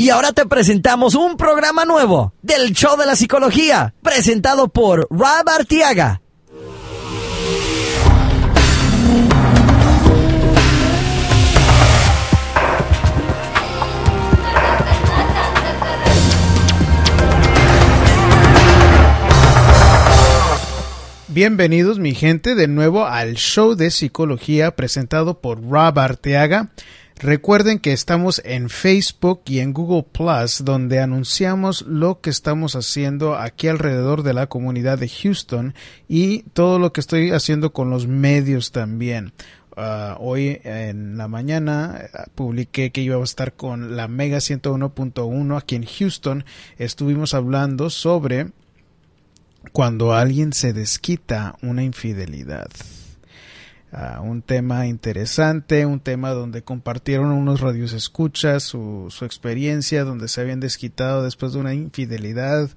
Y ahora te presentamos un programa nuevo del Show de la Psicología, presentado por Rob Artiaga. Bienvenidos mi gente de nuevo al show de psicología presentado por Rob Arteaga. Recuerden que estamos en Facebook y en Google Plus, donde anunciamos lo que estamos haciendo aquí alrededor de la comunidad de Houston y todo lo que estoy haciendo con los medios también. Uh, hoy en la mañana uh, publiqué que iba a estar con la Mega 101.1 aquí en Houston. Estuvimos hablando sobre cuando alguien se desquita una infidelidad un tema interesante, un tema donde compartieron unos radios escuchas su, su experiencia, donde se habían desquitado después de una infidelidad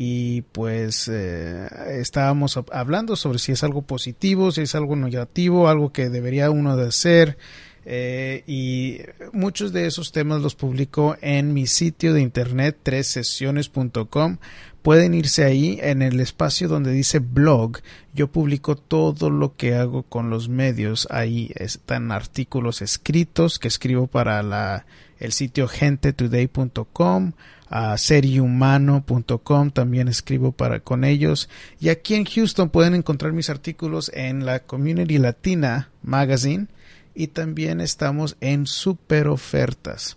y pues eh, estábamos hablando sobre si es algo positivo, si es algo negativo, algo que debería uno de hacer. Eh, y muchos de esos temas los publico en mi sitio de internet tressesiones.com pueden irse ahí en el espacio donde dice blog. Yo publico todo lo que hago con los medios. Ahí están artículos escritos que escribo para el sitio gentetoday.com, a seriehumano.com también escribo para con ellos. Y aquí en Houston pueden encontrar mis artículos en la Community Latina Magazine y también estamos en super ofertas.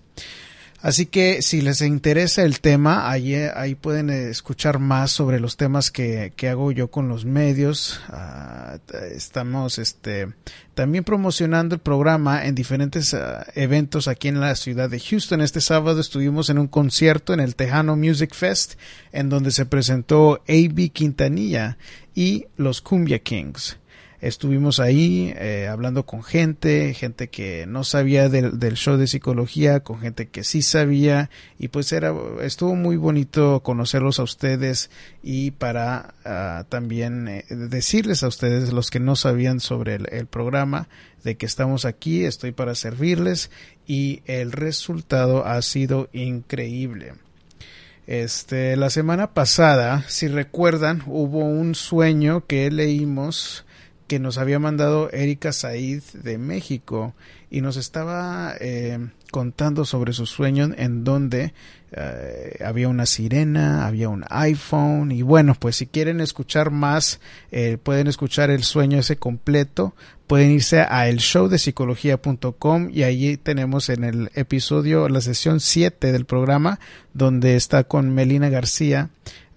Así que si les interesa el tema, ahí, ahí pueden escuchar más sobre los temas que, que hago yo con los medios. Ah, estamos este, también promocionando el programa en diferentes ah, eventos aquí en la ciudad de Houston. Este sábado estuvimos en un concierto en el Tejano Music Fest, en donde se presentó A.B. Quintanilla y los Cumbia Kings. Estuvimos ahí eh, hablando con gente, gente que no sabía del, show de psicología, con gente que sí sabía y pues era estuvo muy bonito conocerlos a ustedes y para ah, también eh, decirles a ustedes los que no sabían sobre el, el programa de que estamos aquí, estoy para servirles y el resultado ha sido increíble. Este, la semana pasada, si recuerdan, hubo un sueño que leímos que nos había mandado Erika Said de México y nos estaba eh, contando sobre su sueño en donde eh, había una sirena, había un iPhone y bueno, pues si quieren escuchar más, eh, pueden escuchar el sueño ese completo, pueden irse a el show de y allí tenemos en el episodio, la sesión 7 del programa, donde está con Melina García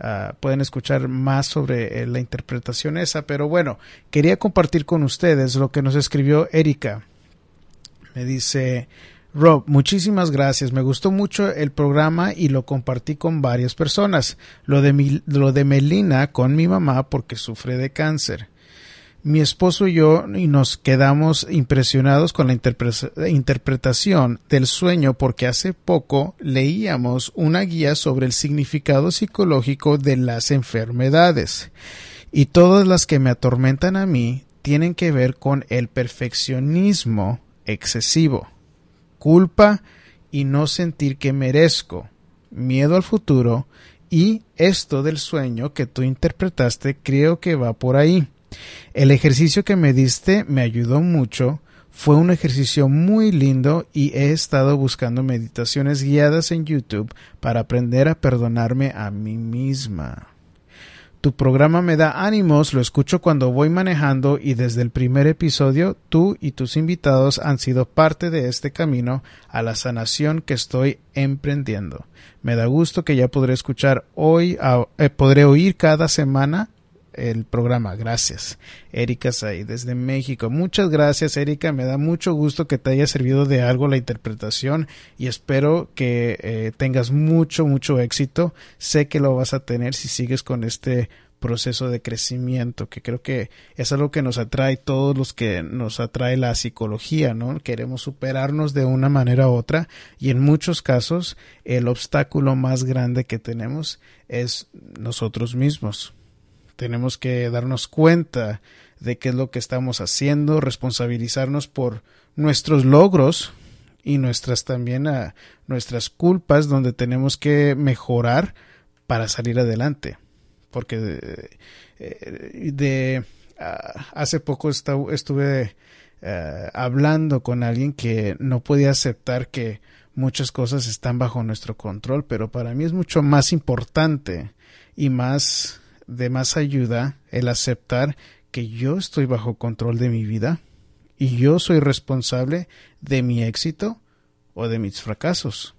Ah, pueden escuchar más sobre eh, la interpretación esa, pero bueno, quería compartir con ustedes lo que nos escribió Erika. Me dice, Rob, muchísimas gracias. Me gustó mucho el programa y lo compartí con varias personas. Lo de, lo de Melina con mi mamá porque sufre de cáncer mi esposo y yo y nos quedamos impresionados con la interpretación del sueño porque hace poco leíamos una guía sobre el significado psicológico de las enfermedades. Y todas las que me atormentan a mí tienen que ver con el perfeccionismo excesivo, culpa y no sentir que merezco, miedo al futuro. Y esto del sueño que tú interpretaste creo que va por ahí. El ejercicio que me diste me ayudó mucho, fue un ejercicio muy lindo y he estado buscando meditaciones guiadas en YouTube para aprender a perdonarme a mí misma. Tu programa me da ánimos, lo escucho cuando voy manejando y desde el primer episodio tú y tus invitados han sido parte de este camino a la sanación que estoy emprendiendo. Me da gusto que ya podré escuchar hoy, eh, podré oír cada semana el programa. Gracias. Erika Say desde México. Muchas gracias, Erika. Me da mucho gusto que te haya servido de algo la interpretación y espero que eh, tengas mucho, mucho éxito. Sé que lo vas a tener si sigues con este proceso de crecimiento, que creo que es algo que nos atrae todos los que nos atrae la psicología, ¿no? Queremos superarnos de una manera u otra y en muchos casos el obstáculo más grande que tenemos es nosotros mismos. Tenemos que darnos cuenta de qué es lo que estamos haciendo, responsabilizarnos por nuestros logros y nuestras también a nuestras culpas donde tenemos que mejorar para salir adelante. Porque de, de, ah, hace poco estuve uh, hablando con alguien que no podía aceptar que muchas cosas están bajo nuestro control, pero para mí es mucho más importante y más de más ayuda el aceptar que yo estoy bajo control de mi vida y yo soy responsable de mi éxito o de mis fracasos.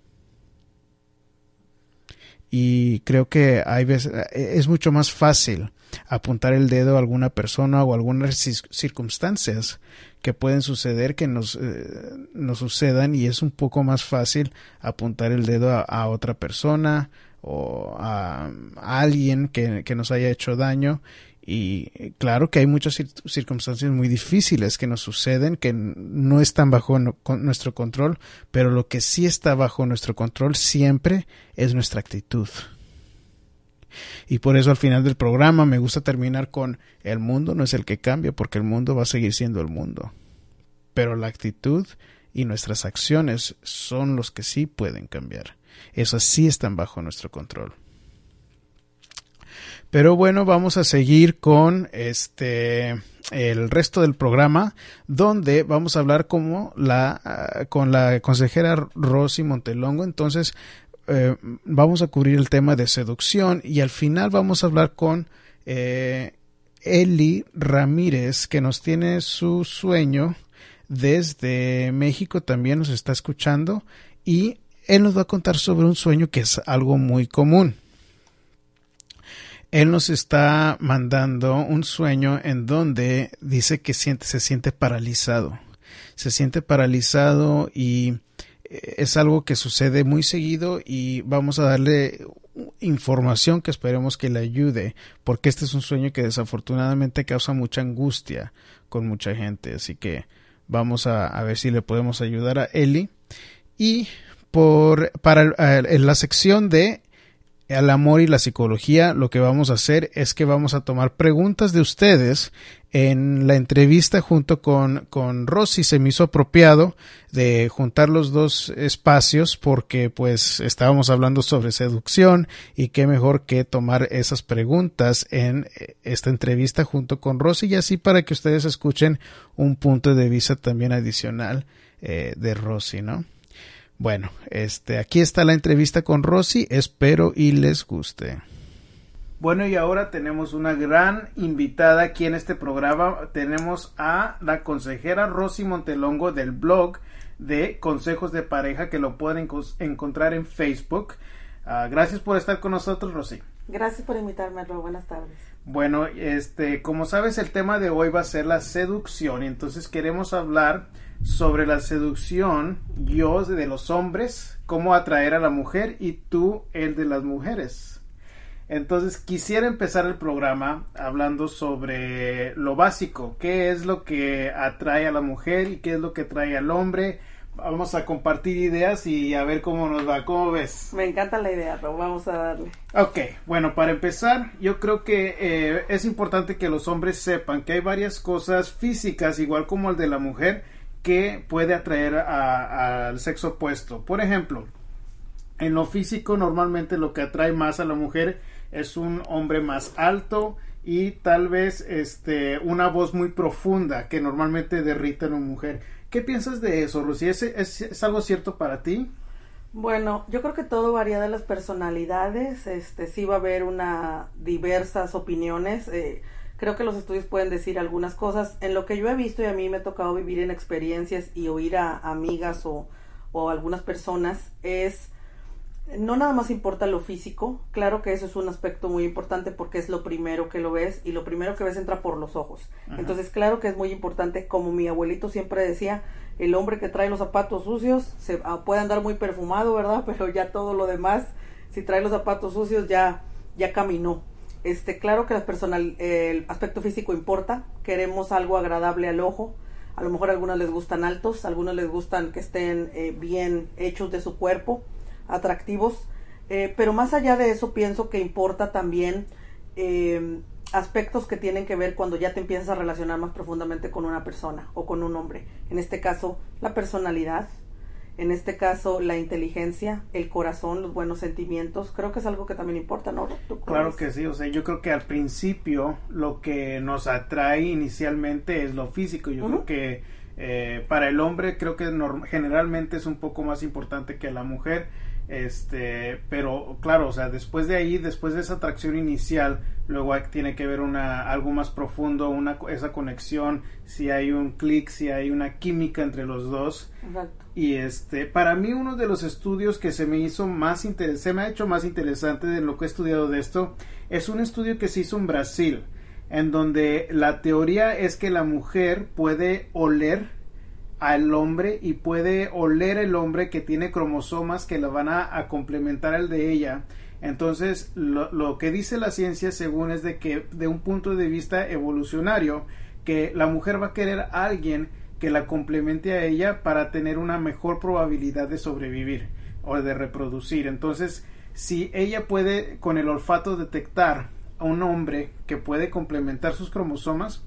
Y creo que hay veces, es mucho más fácil apuntar el dedo a alguna persona o algunas circunstancias que pueden suceder que eh, nos sucedan y es un poco más fácil apuntar el dedo a, otra persona o a, alguien que, que, nos haya hecho daño y claro que hay muchas circunstancias muy difíciles que nos suceden, que no están bajo nuestro control, pero lo que sí está bajo nuestro control siempre es nuestra actitud. Y por eso al final del programa me gusta terminar con el mundo no es el que cambia, porque el mundo va a seguir siendo el mundo. Pero la actitud y nuestras acciones son los que sí pueden cambiar. Esas sí están bajo nuestro control. Pero bueno, vamos a seguir con este el resto del programa donde vamos a hablar como la ah, con la consejera Rosy Montelongo. Entonces eh, vamos a cubrir el tema de seducción y al final vamos a hablar con eh, Eli Ramírez que nos tiene su sueño desde México también nos está escuchando y él nos va a contar sobre un sueño que es algo muy común. Él nos está mandando un sueño en donde dice que se siente paralizado. Se siente paralizado y eh, es algo que sucede muy seguido y vamos a darle información que esperemos que le ayude, porque este es un sueño que desafortunadamente causa mucha angustia con mucha gente. Así que vamos a, a ver si le podemos ayudar a Eli. Y por, para en la sección de al amor y la psicología, lo que vamos a hacer es que vamos a tomar preguntas de ustedes en la entrevista junto con, con Rosy. Se me hizo apropiado de juntar los dos espacios porque pues estábamos hablando sobre seducción y qué mejor que tomar esas preguntas en esta entrevista junto con Rosy y así para que ustedes escuchen un punto de vista también adicional eh, de Rosy, ¿no? Bueno, este, aquí está la entrevista con Rosy, espero y les guste. Bueno, y ahora tenemos una gran invitada aquí en este programa. Tenemos a la consejera Rosy Montelongo del blog de Consejos de Pareja que lo pueden encontrar en Facebook. Uh, gracias por estar con nosotros, Rosy. Gracias por invitarme, Ro. Buenas tardes. Bueno, este, como sabes, el tema de hoy va a ser la seducción. Y entonces queremos hablar sobre la seducción, yo de los hombres, cómo atraer a la mujer y tú el de las mujeres. Entonces quisiera empezar el programa hablando sobre lo básico, qué es lo que atrae a la mujer y qué es lo que atrae al hombre. Vamos a compartir ideas y a ver cómo nos va. ¿Cómo ves? Me encanta la idea, pero vamos a darle. Ok, bueno, para empezar, yo creo que eh, es importante que los hombres sepan que hay varias cosas físicas, igual como el de la mujer, que puede atraer al sexo opuesto. Por ejemplo, en lo físico normalmente lo que atrae más a la mujer es un hombre más alto y tal vez este una voz muy profunda que normalmente derrita a una mujer. ¿Qué piensas de eso, Lucy? ¿Es, es, algo cierto para ti? Bueno, yo creo que todo varía de las personalidades. Este sí va a haber una diversas opiniones. Eh, creo que los estudios pueden decir algunas cosas. En lo que yo he visto y a mí me ha tocado vivir en experiencias y oír a amigas o, o algunas personas es no nada más importa lo físico, claro que eso es un aspecto muy importante porque es lo primero que lo ves y lo primero que ves entra por los ojos. Entonces, claro que es muy importante, como mi abuelito siempre decía, el hombre que trae los zapatos sucios se ah, puede andar muy perfumado, ¿verdad? Pero ya todo lo demás, si trae los zapatos sucios ya ya caminó. Este, claro que personal, el aspecto físico importa, queremos algo agradable al ojo, a lo mejor a algunos les gustan altos, a algunos les gustan que estén eh, bien hechos de su cuerpo, atractivos, eh, pero más allá de eso pienso que importa también eh, aspectos que tienen que ver cuando ya te empiezas a relacionar más profundamente con una persona o con un hombre. En este caso, la personalidad, en este caso la inteligencia, el corazón, los buenos sentimientos, creo que es algo que también importa, ¿no? Claro que sí, o sea, yo creo que al principio lo que nos atrae inicialmente es lo físico, yo creo que eh, para el hombre creo que generalmente es un poco más importante que la mujer, este pero claro o sea después de ahí después de esa atracción inicial luego tiene que ver una algo más profundo una esa conexión si hay un clic si hay una química entre los dos y este para mí uno de los estudios que se me hizo más se me ha hecho más interesante de lo que he estudiado de esto es un estudio que se hizo en Brasil en donde la teoría es que la mujer puede oler al hombre y puede oler el hombre que tiene cromosomas que lo van a, complementar al de ella. Entonces, lo, lo, que dice la ciencia, según es de que, de un punto de vista evolucionario, que la mujer va a querer a alguien que la complemente a ella para tener una mejor probabilidad de sobrevivir o de reproducir. Entonces, si ella puede con el olfato detectar a un hombre que puede complementar sus cromosomas,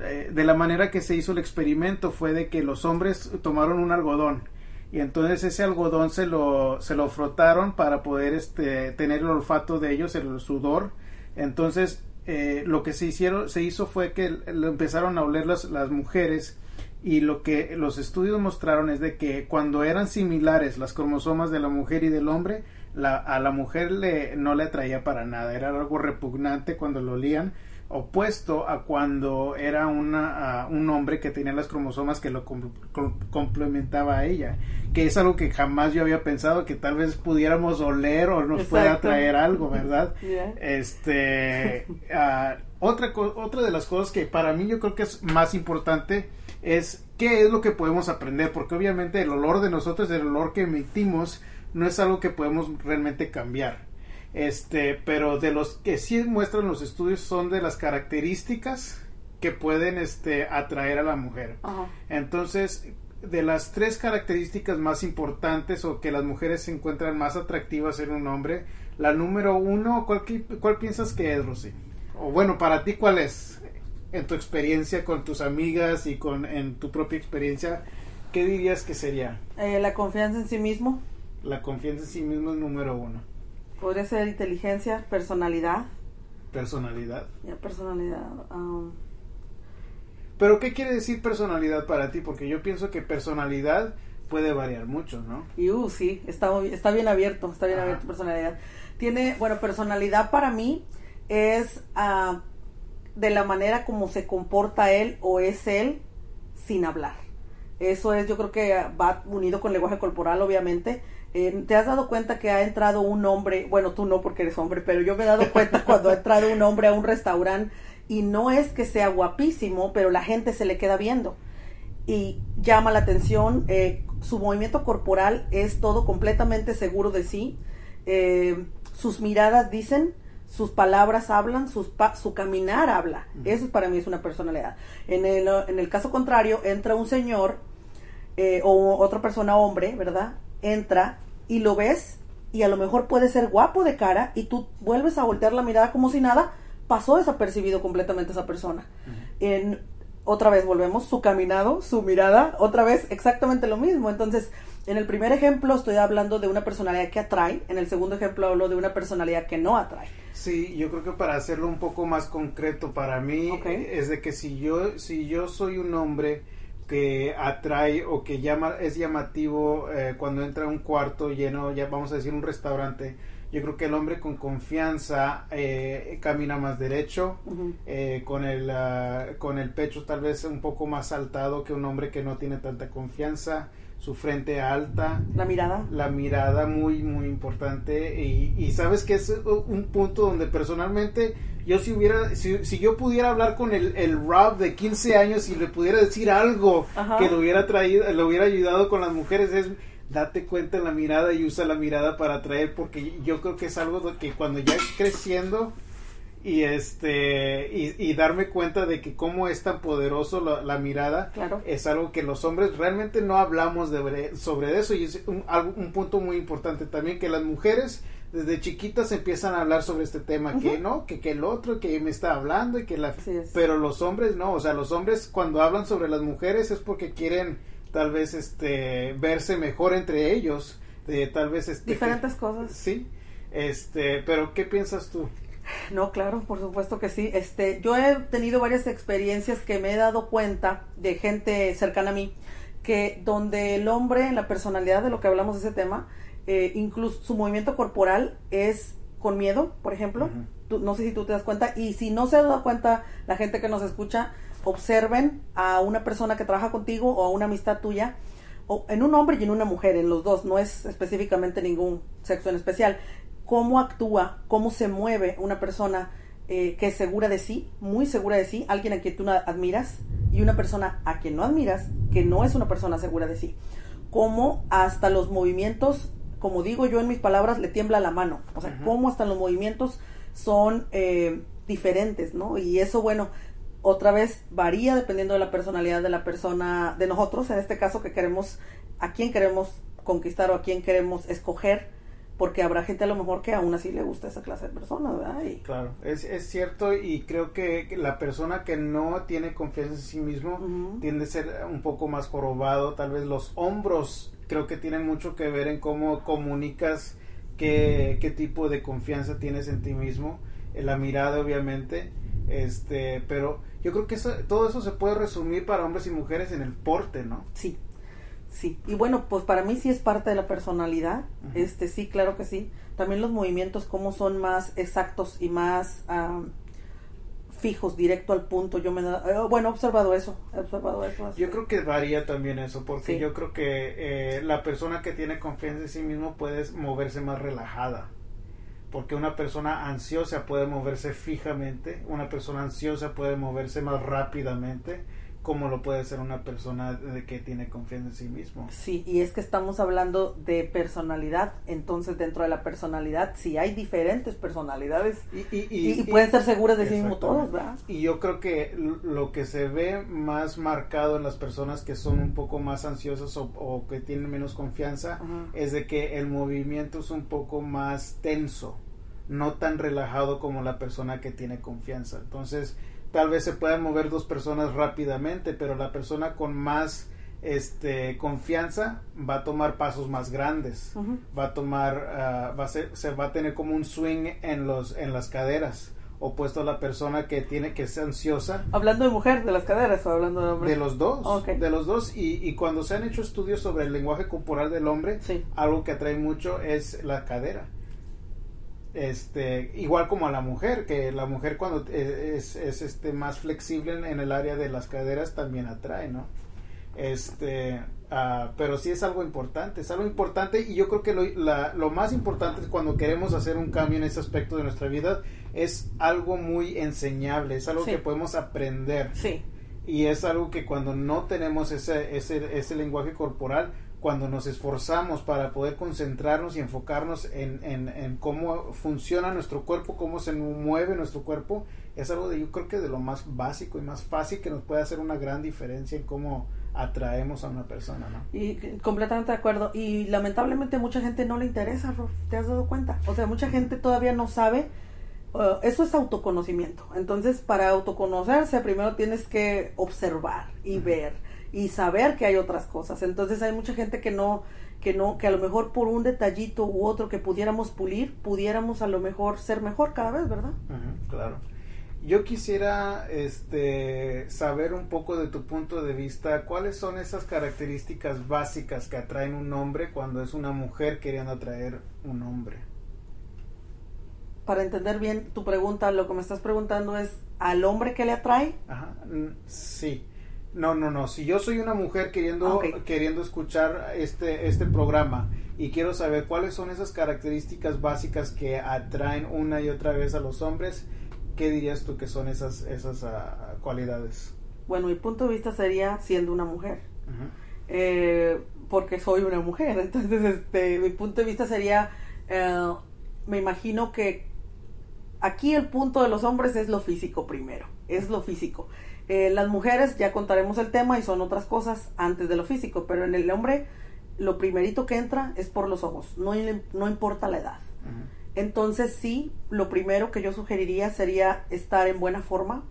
eh, de la manera que se hizo el experimento fue de que los hombres tomaron un algodón y entonces ese algodón se lo, se lo frotaron para poder este, tener el olfato de ellos, el sudor. Entonces eh, lo que se hicieron, se hizo fue que lo empezaron a oler las, las mujeres y lo que los estudios mostraron es de que cuando eran similares las cromosomas de la mujer y del hombre, la, a la mujer le, no le atraía para nada, era algo repugnante cuando lo olían opuesto a cuando era una, un hombre que tenía las cromosomas que lo complementaba a ella, que es algo que jamás yo había pensado que tal vez pudiéramos oler o nos pueda traer algo, ¿verdad? Este, uh, otra, otra de las cosas que para mí yo creo que es más importante es qué es lo que podemos aprender, porque obviamente el olor de nosotros, el olor que emitimos, no es algo que podemos realmente cambiar este, pero de los que sí muestran los estudios son de las características que pueden este, atraer a la mujer. Entonces, de las tres características más importantes o que las mujeres se encuentran más atractivas en un hombre, la número uno, ¿cuál, cuál piensas que es, Rosy? O bueno, para ti, ¿cuál es? En tu experiencia con tus amigas y con en tu propia experiencia, ¿qué dirías que sería? Eh, la confianza en sí mismo. La confianza en sí mismo es número uno. Podría ser inteligencia, personalidad. Personalidad. Ya, personalidad. Um. Pero, ¿qué quiere decir personalidad para ti? Porque yo pienso que personalidad puede variar mucho, ¿no? Y, uh, sí, está, está bien abierto, está bien abierto personalidad. Tiene, bueno, personalidad para mí es uh, de la manera como se comporta él o es él sin hablar. Eso es, yo creo que va unido con lenguaje corporal, obviamente. Eh, ¿Te has dado cuenta que ha entrado un hombre, bueno, tú no porque eres hombre, pero yo me he dado cuenta cuando ha entrado un hombre a un restaurante y no es que sea guapísimo, pero la gente se le queda viendo. Y llama la atención, eh, su movimiento corporal es todo completamente seguro de sí, eh, sus miradas dicen, sus palabras hablan, sus su caminar habla, eso para mí es una personalidad. En el, en el caso contrario, entra un señor o otra persona hombre, ¿verdad? entra y lo ves y a lo mejor puede ser guapo de cara y tú vuelves a voltear la mirada como si nada, pasó desapercibido completamente esa persona. En, otra vez volvemos, su caminado, su mirada, otra vez exactamente lo mismo. Entonces, en el primer ejemplo estoy hablando de una personalidad que atrae, en el segundo ejemplo hablo de una personalidad que no atrae. Sí, yo creo que para hacerlo un poco más concreto para mí es de que si yo si yo soy un hombre que atrae o que llama es llamativo eh, cuando entra a un cuarto lleno, ya vamos a decir un restaurante. Yo creo que el hombre con confianza eh, camina más derecho, eh, con, el, ah, con el pecho tal vez un poco más saltado que un hombre que no tiene tanta confianza, su frente alta. La mirada. La mirada muy, muy importante. Y, y sabes que es un punto donde personalmente yo si hubiera, si, si yo pudiera hablar con el, el Rob de 15 años y le pudiera decir algo que lo hubiera traído, le hubiera ayudado con las mujeres, es date cuenta en la mirada y usa la mirada para atraer, porque yo creo que es algo que cuando ya es creciendo y este y, darme cuenta de que cómo es tan poderoso la, mirada es algo que los hombres realmente no hablamos de, sobre eso y es un, un punto muy importante también que las mujeres desde chiquitas empiezan a hablar sobre este tema, que no, que, que el otro, que me está hablando y que la... Pero los hombres no, o sea, los hombres cuando hablan sobre las mujeres es porque quieren tal vez este verse mejor entre ellos, de tal vez este diferentes cosas. Sí. Este, pero ¿qué piensas tú? No, claro, por supuesto que sí. Este, yo he tenido varias experiencias que me he dado cuenta de gente cercana a mí que donde el hombre en la personalidad de lo que hablamos de ese tema, eh, incluso su movimiento corporal es con miedo, por ejemplo. no sé si tú te das cuenta y si no se ha dado cuenta la gente que nos escucha, observen a una persona que trabaja contigo o a una amistad tuya o en un hombre y en una mujer, en los dos, no es específicamente ningún sexo en especial cómo actúa, cómo se mueve una persona eh, que es segura de sí, muy segura de sí, alguien a quien tú admiras y una persona a quien no admiras, que no es una persona segura de sí. Cómo hasta los movimientos, como digo yo en mis palabras, le tiembla la mano. O sea, cómo hasta los movimientos son eh, diferentes, ¿no? Y eso, bueno, otra vez varía dependiendo de la personalidad de la persona, de nosotros, en este caso que queremos, a quién queremos conquistar o a quién queremos escoger porque habrá gente a lo mejor que aún así le gusta esa clase de personas, ¿verdad? Claro, es, es cierto y creo que la persona que no tiene confianza en sí mismo tiende a ser un poco más jorobado, tal vez los hombros creo que tienen mucho que ver en cómo comunicas qué, qué tipo de confianza tienes en ti mismo, en la mirada obviamente, este, pero yo creo que eso, todo eso se puede resumir para hombres y mujeres en el porte, ¿no? Sí, Sí, y bueno, pues para mí sí es parte de la personalidad, este sí, claro que sí. También los movimientos como son más exactos y más fijos, directo al punto. Yo me eh, bueno, he observado eso, he observado eso. Yo creo que varía también eso, porque yo creo que eh, la persona que tiene confianza en sí mismo puede moverse más relajada. Porque una persona ansiosa puede moverse fijamente, una persona ansiosa puede moverse más rápidamente como lo puede ser una persona de que tiene confianza en sí mismo. Sí, y es que estamos hablando de personalidad, entonces dentro de la personalidad sí hay diferentes personalidades y, pueden ser seguras de sí mismo todos, ¿verdad? Y yo creo que lo que se ve más marcado en las personas que son un poco más ansiosas o, que tienen menos confianza es de que el movimiento es un poco más tenso, no tan relajado como la persona que tiene confianza. Entonces, tal vez se puedan mover dos personas rápidamente, pero la persona con más este confianza va a tomar pasos más grandes, va a tomar, ah, va a ser, se va a tener como un swing en los, en las caderas. Opuesto a la persona que tiene que ser ansiosa. Hablando de mujer, de las caderas o hablando de hombre. De los dos, de los dos. Y, y, cuando se han hecho estudios sobre el lenguaje corporal del hombre, algo que atrae mucho es la cadera este igual como a la mujer que la mujer cuando e, es, es este más flexible en, el área de las caderas también atrae no este ah, pero sí es algo importante es algo importante y yo creo que lo, lo más importante cuando queremos hacer un cambio en ese aspecto de nuestra vida es algo muy enseñable es algo que podemos aprender. Sí. Y es algo que cuando no tenemos ese, ese, ese lenguaje corporal cuando nos esforzamos para poder concentrarnos y enfocarnos en, en, cómo funciona nuestro cuerpo, cómo se mueve nuestro cuerpo, es algo de yo creo que de lo más básico y más fácil que nos puede hacer una gran diferencia en cómo atraemos a una persona, ¿no? Y completamente de acuerdo. Y lamentablemente mucha gente no le interesa, ¿te has dado cuenta? O sea, mucha gente todavía no sabe. Uh, eso es autoconocimiento. Entonces, para autoconocerse, primero tienes que observar y ver y saber que hay otras cosas. Entonces hay mucha gente que no, que no, que a lo mejor por un detallito u otro que pudiéramos pulir, pudiéramos a lo mejor ser mejor cada vez, ¿verdad? claro. Yo quisiera este, saber un poco de tu punto de vista, cuáles son esas características básicas que atraen un hombre cuando es una mujer queriendo atraer un hombre. Para entender bien tu pregunta, lo que me estás preguntando es al hombre que le atrae. Ajá, sí. No, no, no. Si yo soy una mujer queriendo, queriendo escuchar este, este programa y quiero saber cuáles son esas características básicas que atraen una y otra vez a los hombres, ¿qué dirías tú que son esas, esas ah, cualidades? Bueno, mi punto de vista sería siendo una mujer. Eh, porque soy una mujer. Entonces, este, mi punto de vista sería, eh, me imagino que aquí el punto de los hombres es lo físico primero, es lo físico. Eh, las mujeres ya contaremos el tema y son otras cosas antes de lo físico, pero en el hombre lo primerito que entra es por los ojos, no, no importa la edad. Entonces sí, lo primero que yo sugeriría sería estar en buena forma,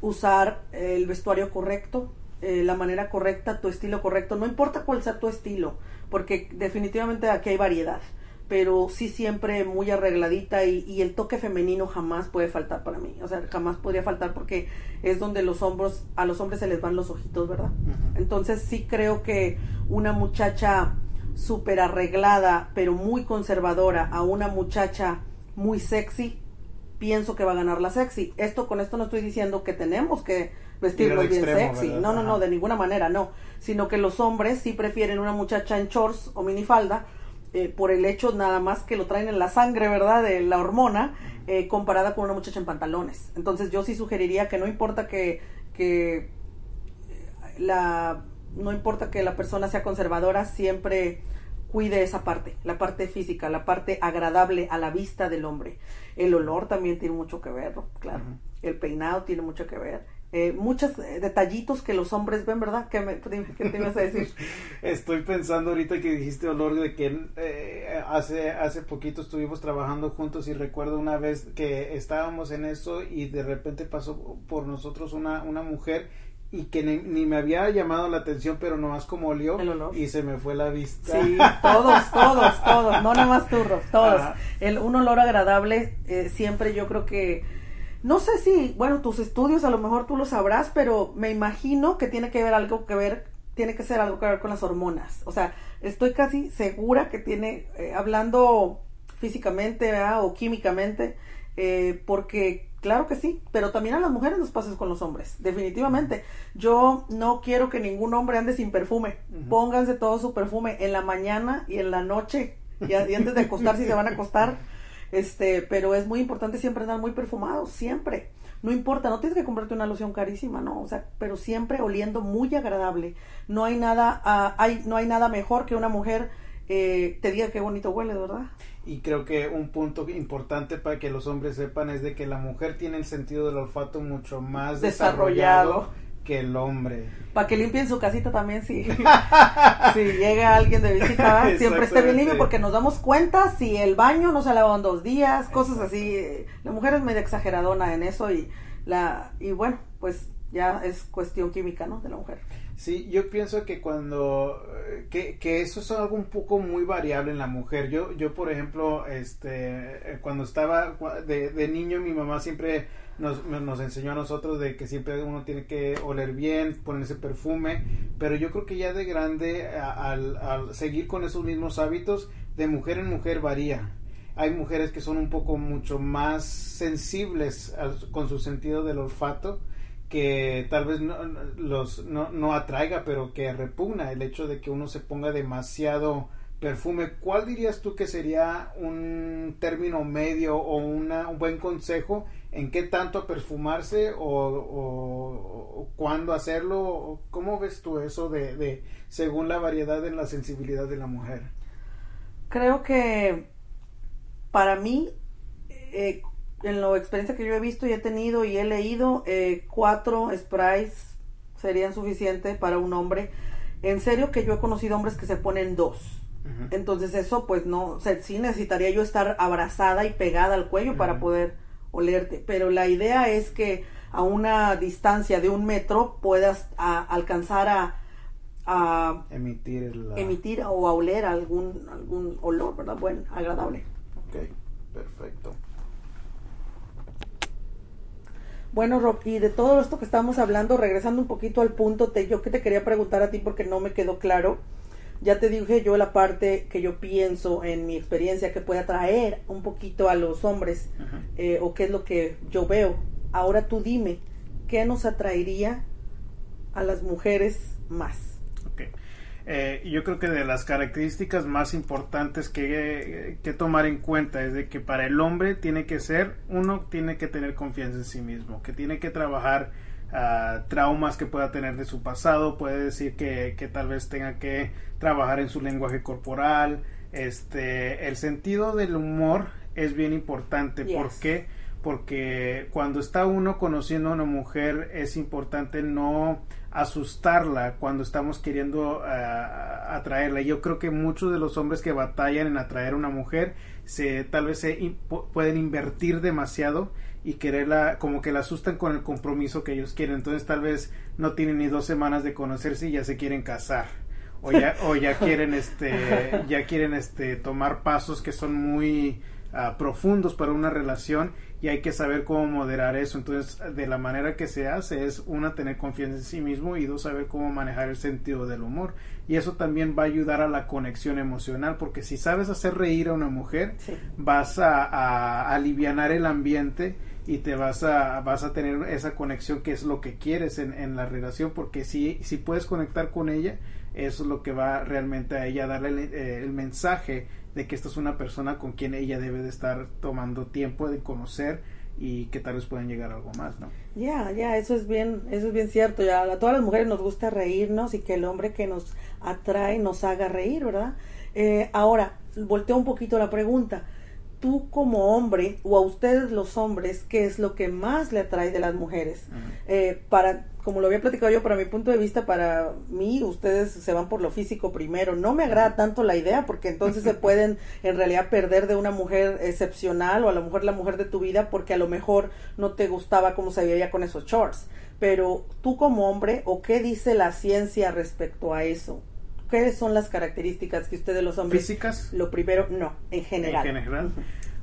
usar el vestuario correcto, eh, la manera correcta, tu estilo correcto, no importa cuál sea tu estilo, porque definitivamente aquí hay variedad, pero sí siempre muy arregladita y, el toque femenino jamás puede faltar para mí, o sea, jamás podría faltar porque es donde los hombros, a los hombres se les van los ojitos, ¿verdad? Entonces sí creo que una muchacha súper arreglada, pero muy conservadora, a una muchacha muy sexy, pienso que va a ganar la sexy. Esto con esto no estoy diciendo que tenemos que vestirnos bien sexy. No, no, no, de ninguna manera, no. Sino que los hombres sí prefieren una muchacha en shorts o minifalda eh, por el hecho nada más que lo traen en la sangre, ¿verdad? De la hormona, eh, comparada con una muchacha en pantalones. Entonces yo sí sugeriría que no importa que, que eh, la no importa que la persona sea conservadora, siempre cuide esa parte, la parte física, la parte agradable a la vista del hombre. El olor también tiene mucho que ver, claro. El peinado tiene mucho que ver. Eh, muchos eh, detallitos que los hombres ven, ¿verdad? ¿Qué, me, qué te ibas a decir? Estoy pensando ahorita que dijiste olor de que eh, hace, hace poquito estuvimos trabajando juntos y recuerdo una vez que estábamos en eso y de repente pasó por nosotros una, una mujer y que ni, me había llamado la atención, pero nomás como olió y se me fue la vista. Sí, todos, todos, todos, no nomás turros, todos. El, un olor agradable, eh, siempre yo creo que, no sé si, bueno, tus estudios a lo mejor tú lo sabrás, pero me imagino que tiene que ver algo que ver, tiene que ser algo que ver con las hormonas. O sea, estoy casi segura que tiene, eh, hablando físicamente o químicamente, eh, porque Claro que sí, pero también a las mujeres nos pasa con los hombres, definitivamente. Yo no quiero que ningún hombre ande sin perfume. Pónganse todo su perfume en la mañana y en la noche y, antes de acostarse si se van a acostar. Este, pero es muy importante siempre andar muy perfumado, siempre. No importa, no tienes que comprarte una loción carísima, no, o sea, pero siempre oliendo muy agradable. No hay nada, uh, hay, no hay nada mejor que una mujer eh, te diga qué bonito huele, ¿verdad? Y creo que un punto importante para que los hombres sepan es de que la mujer tiene el sentido del olfato mucho más desarrollado, que el hombre. Para que limpien su casita también, si, si llega alguien de visita, siempre esté bien limpio porque nos damos cuenta si el baño no se ha lavado en dos días, cosas así. La mujer es medio exageradona en eso y, la, y bueno, pues ya es cuestión química, ¿no? De la mujer. Sí, yo pienso que cuando, eh, que, que eso es algo un poco muy variable en la mujer. Yo, yo por ejemplo, este, eh, cuando estaba de, de niño, mi mamá siempre nos, nos enseñó a nosotros de que siempre uno tiene que oler bien, ponerse perfume, pero yo creo que ya de grande, al, seguir con esos mismos hábitos, de mujer en mujer varía. Hay mujeres que son un poco mucho más sensibles con su sentido del olfato que tal vez no, los, no, no atraiga, pero que repugna el hecho de que uno se ponga demasiado perfume. ¿Cuál dirías tú que sería un término medio o una, un buen consejo en qué tanto perfumarse o, o, cuándo hacerlo? ¿Cómo ves tú eso de, de, según la variedad en la sensibilidad de la mujer? Creo que para mí eh, en la experiencia que yo he visto y he tenido y he leído, eh, cuatro sprays serían suficientes para un hombre. En serio que yo he conocido hombres que se ponen dos. Entonces eso pues no, o sea, sí necesitaría yo estar abrazada y pegada al cuello para poder olerte. Pero la idea es que a una distancia de un metro puedas alcanzar a, emitir, emitir o a oler algún, algún olor, ¿verdad? Bueno, agradable. Ok, perfecto. Bueno, Rob, y de todo esto que estamos hablando, regresando un poquito al punto, te, yo que te quería preguntar a ti porque no me quedó claro. Ya te dije yo la parte que yo pienso en mi experiencia que puede atraer un poquito a los hombres eh, o qué es lo que yo veo. Ahora tú dime, ¿qué nos atraería a las mujeres más? Eh, yo creo que de las características más importantes que, que, tomar en cuenta es de que para el hombre tiene que ser, uno tiene que tener confianza en sí mismo, que tiene que trabajar uh, traumas que pueda tener de su pasado, puede decir que, que, tal vez tenga que trabajar en su lenguaje corporal, este, el sentido del humor es bien importante, ¿por qué? porque cuando está uno conociendo a una mujer es importante no asustarla cuando estamos queriendo uh, atraerla. Yo creo que muchos de los hombres que batallan en atraer a una mujer se tal vez se pueden invertir demasiado y quererla como que la asustan con el compromiso que ellos quieren. Entonces tal vez no tienen ni dos semanas de conocerse y ya se quieren casar. O ya, o ya quieren este ya quieren este tomar pasos que son muy uh, profundos para una relación y hay que saber cómo moderar eso. Entonces, de la manera que se hace es una tener confianza en sí mismo y dos saber cómo manejar el sentido del humor. Y eso también va a ayudar a la conexión emocional, porque si sabes hacer reír a una mujer, sí. vas a, a alivianar el ambiente y te vas a vas a tener esa conexión que es lo que quieres en, en la relación porque si si puedes conectar con ella eso es lo que va realmente a ella darle el, eh, el mensaje de que esta es una persona con quien ella debe de estar tomando tiempo de conocer y que tal vez puedan llegar a algo más, ¿no? Ya, ya, eso es bien, eso es bien cierto. Ya a todas las mujeres nos gusta reírnos y que el hombre que nos atrae nos haga reír, ¿verdad? Eh, ahora, volteo un poquito la pregunta tú como hombre o a ustedes los hombres, ¿qué es lo que más le atrae de las mujeres? Uh -huh. eh, para, como lo había platicado yo, para mi punto de vista, para mí, ustedes se van por lo físico primero. No me agrada tanto la idea porque entonces se pueden en realidad perder de una mujer excepcional o a lo mejor la mujer de tu vida porque a lo mejor no te gustaba cómo se veía con esos shorts. Pero tú como hombre, ¿o qué dice la ciencia respecto a eso? ¿Qué son las características que ustedes los hombres? ¿Físicas? Lo primero, no, en general. En general.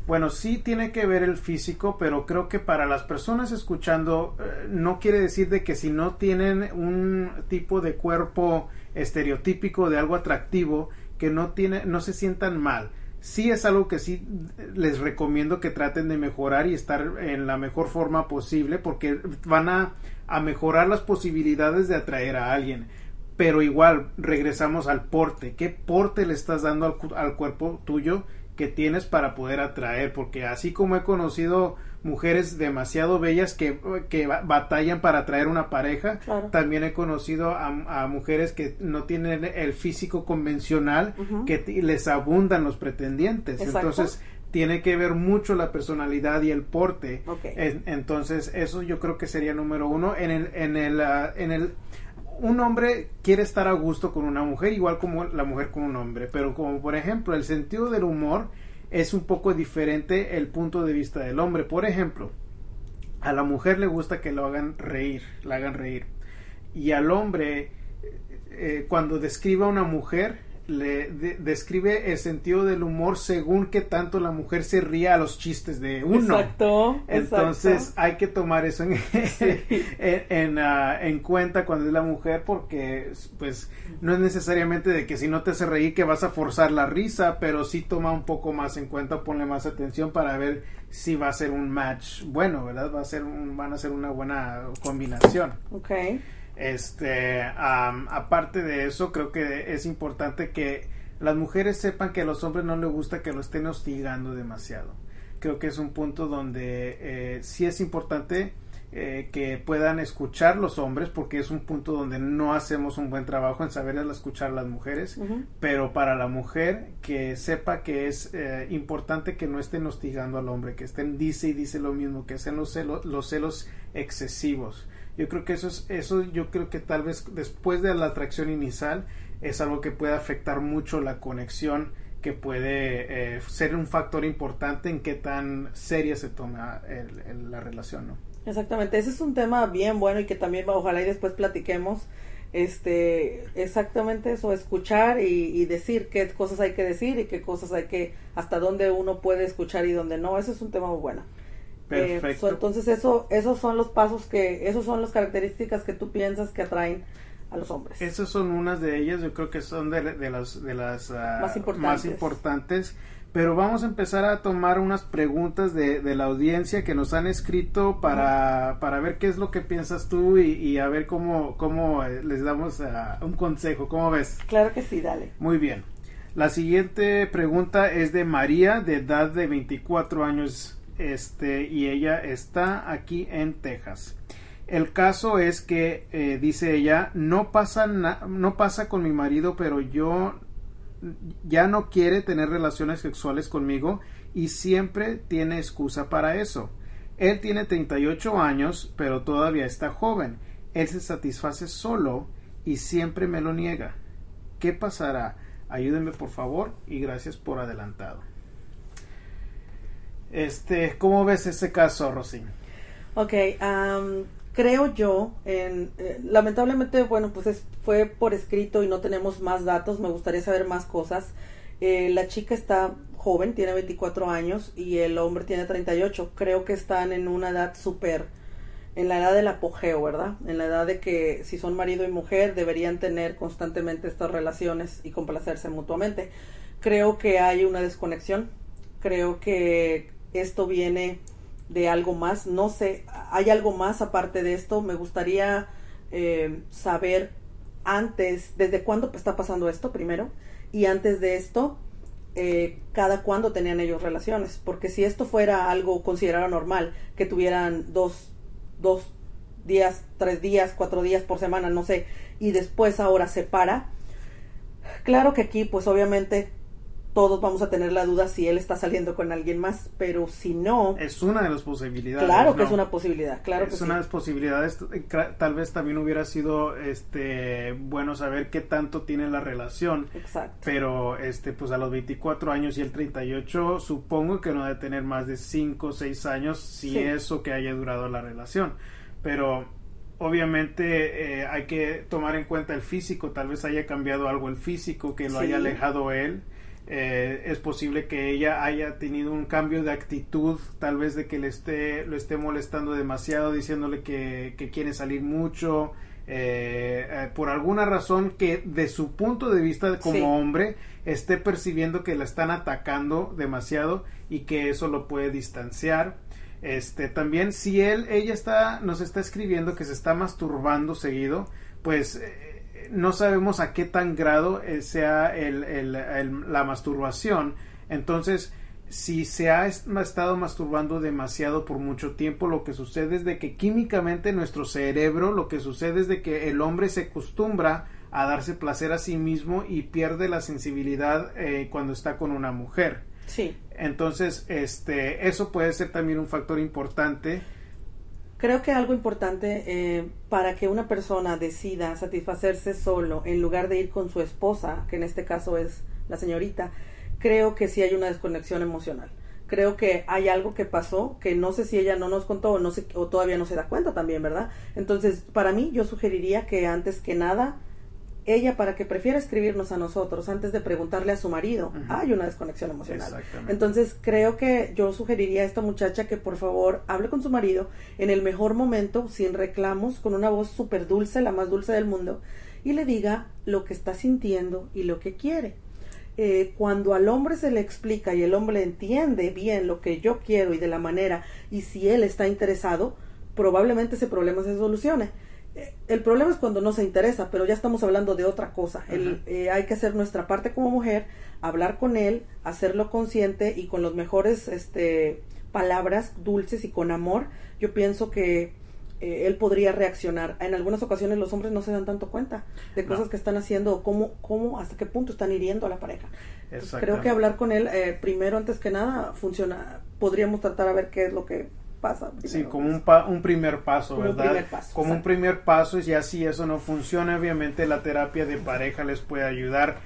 Bueno, sí tiene que ver el físico, pero creo que para las personas escuchando eh, no quiere decir de que si no tienen un tipo de cuerpo estereotípico de algo atractivo, que no tiene, no se sientan mal. Sí es algo que sí les recomiendo que traten de mejorar y estar en la mejor forma posible, porque van a, a mejorar las posibilidades de atraer a alguien pero igual regresamos al porte. ¿Qué porte le estás dando al, al, cuerpo tuyo que tienes para poder atraer? Porque así como he conocido mujeres demasiado bellas que, que batallan para atraer una pareja, claro. también he conocido a, a, mujeres que no tienen el físico convencional, uh -huh. que les abundan los pretendientes. Exacto. Entonces, tiene que ver mucho la personalidad y el porte. Okay. Entonces, eso yo creo que sería número uno. En el, en el, uh, en el un hombre quiere estar a gusto con una mujer igual como la mujer con un hombre, pero como por ejemplo el sentido del humor es un poco diferente el punto de vista del hombre. Por ejemplo, a la mujer le gusta que lo hagan reír, la hagan reír. Y al hombre, eh, cuando describe a una mujer, le de, describe el sentido del humor según que tanto la mujer se ría a los chistes de uno. Exacto. Entonces exacto. hay que tomar eso en, sí. en, en, uh, en, cuenta cuando es la mujer porque pues no es necesariamente de que si no te hace reír que vas a forzar la risa, pero sí toma un poco más en cuenta, ponle más atención para ver si va a ser un match bueno, ¿verdad? Va a ser un, van a ser una buena combinación. Okay. Este, um, aparte de eso, creo que es importante que las mujeres sepan que a los hombres no les gusta que lo estén hostigando demasiado. Creo que es un punto donde eh, sí es importante eh, que puedan escuchar los hombres, porque es un punto donde no hacemos un buen trabajo en saber escuchar a las mujeres, uh -huh. pero para la mujer que sepa que es eh, importante que no estén hostigando al hombre, que estén dice y dice lo mismo, que sean los celos, los celos excesivos yo creo que eso es eso yo creo que tal vez después de la atracción inicial es algo que puede afectar mucho la conexión que puede eh, ser un factor importante en qué tan seria se toma el, la relación no exactamente ese es un tema bien bueno y que también ojalá y después platiquemos este exactamente eso escuchar y, y, decir qué cosas hay que decir y qué cosas hay que hasta dónde uno puede escuchar y dónde no ese es un tema muy bueno Perfecto. Eh, so, entonces eso, esos son los pasos que, esos son las características que tú piensas que atraen a los hombres. Esas son unas de ellas, yo creo que son de, de las, de las uh, más, importantes. más, importantes. Pero vamos a empezar a tomar unas preguntas de, de la audiencia que nos han escrito para, uh -huh. para ver qué es lo que piensas tú y, y a ver cómo, cómo les damos uh, un consejo. ¿Cómo ves? Claro que sí, dale. Muy bien. La siguiente pregunta es de María, de edad de 24 años este, y ella está aquí en Texas. El caso es que, eh, dice ella, no pasa, no pasa con mi marido, pero yo ya no quiere tener relaciones sexuales conmigo y siempre tiene excusa para eso. Él tiene 38 años, pero todavía está joven. Él se satisface solo y siempre me lo niega. ¿Qué pasará? Ayúdenme por favor y gracias por adelantado. Este, ¿cómo ves ese caso, Rosín? Ok, creo yo, en, eh, lamentablemente, bueno, pues fue por escrito y no tenemos más datos, me gustaría saber más cosas. Eh, la chica está joven, tiene 24 años y el hombre tiene 38. Creo que están en una edad súper, en la edad del apogeo, ¿verdad? En la edad de que si son marido y mujer deberían tener constantemente estas relaciones y complacerse mutuamente. Creo que hay una desconexión. Creo que esto viene de algo más. No sé, hay algo más aparte de esto. Me gustaría eh, saber antes, desde cuándo está pasando esto primero, y antes de esto, eh, cada cuándo tenían ellos relaciones. Porque si esto fuera algo considerado normal, que tuvieran dos, dos días, tres días, cuatro días por semana, no sé, y después ahora se para, claro que aquí, pues obviamente todos vamos a tener la duda si él está saliendo con alguien más, pero si no... Es una de las posibilidades. Claro que es una posibilidad, claro es que Es una de las posibilidades. Tal vez también hubiera sido este bueno saber qué tanto tiene la relación. Exacto. Pero este pues a los 24 años y el 38 supongo que no debe tener más de 5 o 6 años si eso que haya durado la relación. Pero obviamente eh, hay que tomar en cuenta el físico, tal vez haya cambiado algo el físico que lo haya alejado él eh, es posible que ella haya tenido un cambio de actitud, tal vez de que le esté, lo esté molestando demasiado, diciéndole que, quiere salir mucho, eh, eh, por alguna razón que de su punto de vista como hombre esté percibiendo que la están atacando demasiado y que eso lo puede distanciar. Este, también si él, ella está, nos está escribiendo que se está masturbando seguido, pues no sabemos a qué tan grado eh, sea el, la masturbación. Entonces, si se ha estado masturbando demasiado por mucho tiempo, lo que sucede es de que químicamente nuestro cerebro, lo que sucede es de que el hombre se acostumbra a darse placer a sí mismo y pierde la sensibilidad eh, cuando está con una mujer. Sí. Entonces, este, eso puede ser también un factor importante Creo que algo importante eh, para que una persona decida satisfacerse solo en lugar de ir con su esposa, que en este caso es la señorita, creo que sí hay una desconexión emocional. Creo que hay algo que pasó que no sé si ella no nos contó o, no o todavía no se da cuenta también, ¿verdad? Entonces, para mí, yo sugeriría que antes que nada ella para que prefiera escribirnos a nosotros antes de preguntarle a su marido, hay una desconexión emocional. Entonces creo que yo sugeriría a esta muchacha que por favor hable con su marido en el mejor momento, sin reclamos, con una voz súper dulce, la más dulce del mundo, y le diga lo que está sintiendo y lo que quiere. Eh, cuando al hombre se le explica y el hombre entiende bien lo que yo quiero y de la manera, y si él está interesado, probablemente ese problema se solucione el problema es cuando no se interesa, pero ya estamos hablando de otra cosa. Eh, hay que hacer nuestra parte como mujer, hablar con él, hacerlo consciente y con los mejores este, palabras dulces y con amor. Yo pienso que eh, él podría reaccionar. En algunas ocasiones los hombres no se dan tanto cuenta de cosas que están haciendo, cómo, cómo, hasta qué punto están hiriendo a la pareja. creo que hablar con él, eh, primero, antes que nada, funciona. Podríamos tratar a ver qué es lo que Sí, como un, un primer paso, ¿verdad? como un primer paso y ya si eso no funciona, obviamente la terapia de pareja les puede ayudar.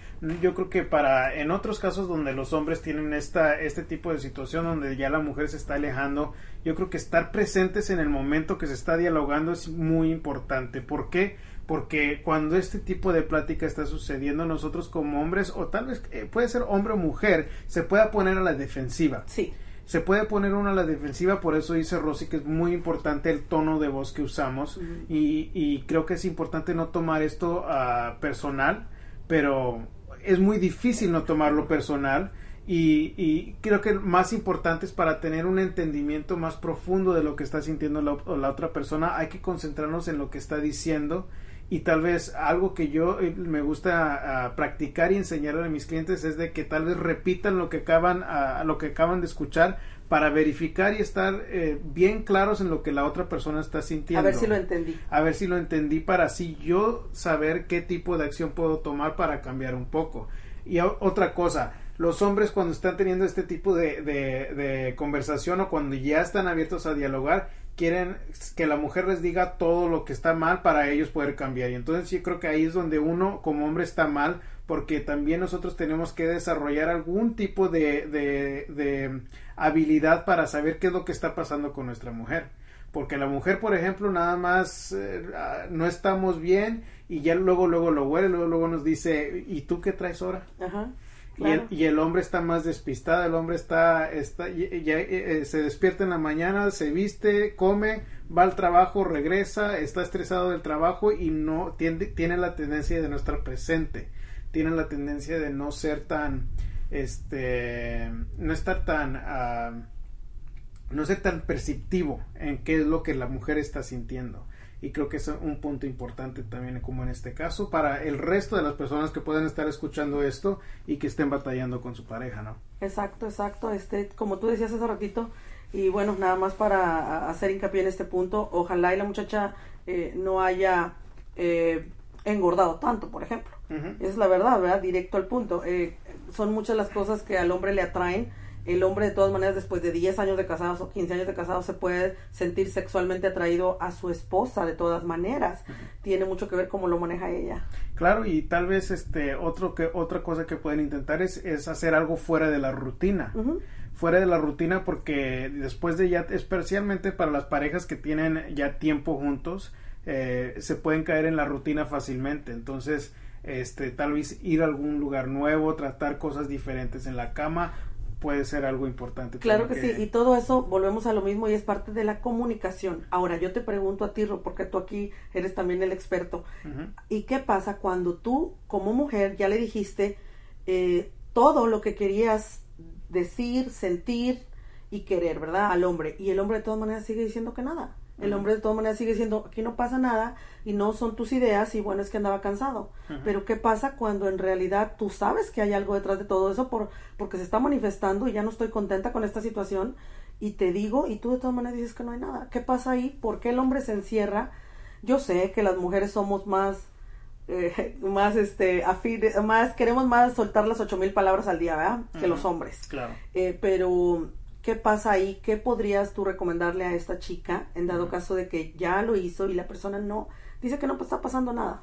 Yo creo que para en otros casos donde los hombres tienen esta este tipo de situación donde ya la mujer se está alejando, yo creo que estar presentes en el momento que se está dialogando es muy importante. ¿Por qué? Porque cuando este tipo de plática está sucediendo, nosotros como hombres, o tal vez eh, puede ser hombre o mujer, se pueda poner a la defensiva. Sí se puede poner uno a la defensiva, por eso dice Rosy que es muy importante el tono de voz que usamos. Y, creo que es importante no tomar esto a personal, pero es muy difícil no tomarlo personal. Y, creo que más importante es para tener un entendimiento más profundo de lo que está sintiendo la, la otra persona, hay que concentrarnos en lo que está diciendo y tal vez algo que yo eh, me gusta practicar y enseñar a mis clientes es de que tal vez repitan lo que acaban a, lo que acaban de escuchar para verificar y estar eh, bien claros en lo que la otra persona está sintiendo. A ver si lo entendí. A ver si lo entendí para así yo saber qué tipo de acción puedo tomar para cambiar un poco. Y otra cosa, los hombres cuando están teniendo este tipo de, de, de conversación o cuando ya están abiertos a dialogar, quieren que la mujer les diga todo lo que está mal para ellos poder cambiar. Y entonces yo creo que ahí es donde uno como hombre está mal porque también nosotros tenemos que desarrollar algún tipo de, de, habilidad para saber qué es lo que está pasando con nuestra mujer. Porque la mujer, por ejemplo, nada más eh, ah, no estamos bien y ya luego, luego lo huele, luego, luego nos dice, ¿y tú qué traes ahora? Ajá. Y, el, Claro. y el hombre está más despistado, el hombre está, está ya, eh, se despierta en la mañana, se viste, come, va al trabajo, regresa, está estresado del trabajo y no tiende- tiene la tendencia de no estar presente, tiene la tendencia de no ser tan, este, no estar tan, ah, no ser tan perceptivo en qué es lo que la mujer está sintiendo. Y creo que es un punto importante también, como en este caso, para el resto de las personas que pueden estar escuchando esto y que estén batallando con su pareja, ¿no? Exacto, exacto. Este, como tú decías hace ratito, y bueno, nada más para hacer hincapié en este punto, ojalá y la muchacha eh, no haya eh, engordado tanto, por ejemplo. Es la verdad, ¿verdad? Directo al punto. Eh, son muchas las cosas que al hombre le atraen. El hombre, de todas maneras, después de 10 años de casados o 15 años de casados, se puede sentir sexualmente atraído a su esposa, de todas maneras. Tiene mucho que ver cómo lo maneja ella. Claro, y tal vez este otro que otra cosa que pueden intentar es, es hacer algo fuera de la rutina. Fuera de la rutina porque después de ya, especialmente para las parejas que tienen ya tiempo juntos, eh, se pueden caer en la rutina fácilmente. Entonces, este, tal vez ir a algún lugar nuevo, tratar cosas diferentes en la cama, puede ser algo importante. Claro que sí, y todo eso volvemos a lo mismo y es parte de la comunicación. Ahora, yo te pregunto a ti, porque tú aquí eres también el experto. ¿Y qué pasa cuando tú, como mujer, ya le dijiste eh, todo lo que querías decir, sentir y querer, ¿verdad? Al hombre. Y el hombre de todas maneras sigue diciendo que nada. El hombre de todas maneras sigue diciendo, aquí no pasa nada y no son tus ideas y bueno, es que andaba cansado. Pero ¿qué pasa cuando en realidad tú sabes que hay algo detrás de todo eso por, porque se está manifestando y ya no estoy contenta con esta situación y te digo y tú de todas maneras dices que no hay nada? ¿Qué pasa ahí? ¿Por qué el hombre se encierra? Yo sé que las mujeres somos más eh, más este afines, más queremos más soltar las ocho mil palabras al día, ¿verdad? Que los hombres. Claro. Eh, pero, ¿qué pasa ahí? ¿Qué podrías tú recomendarle a esta chica en dado caso de que ya lo hizo y la persona no dice que no está pasando nada?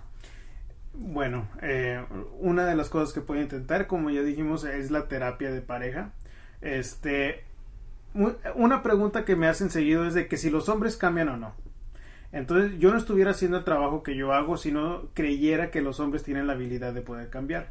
Bueno, eh, una de las cosas que puede intentar, como ya dijimos, es la terapia de pareja. Este, una pregunta que me hacen seguido es de que si los hombres cambian o no. Entonces, yo no estuviera haciendo el trabajo que yo hago si no creyera que los hombres tienen la habilidad de poder cambiar.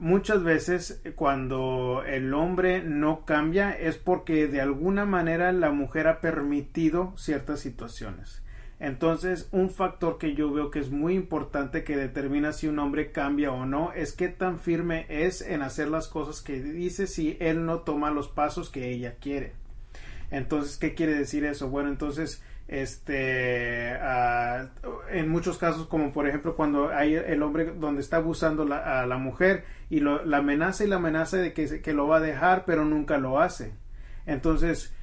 Muchas veces eh, cuando el hombre no cambia es porque de alguna manera la mujer ha permitido ciertas situaciones. Entonces, un factor que yo veo que es muy importante que determina si un hombre cambia o no es qué tan firme es en hacer las cosas que dice si él no toma los pasos que ella quiere. Entonces, ¿qué quiere decir eso? Bueno, entonces, este, en muchos casos, como por ejemplo cuando hay el hombre donde está abusando a la mujer y lo- la amenaza y la amenaza de que, que lo va a dejar, pero nunca lo hace. Entonces,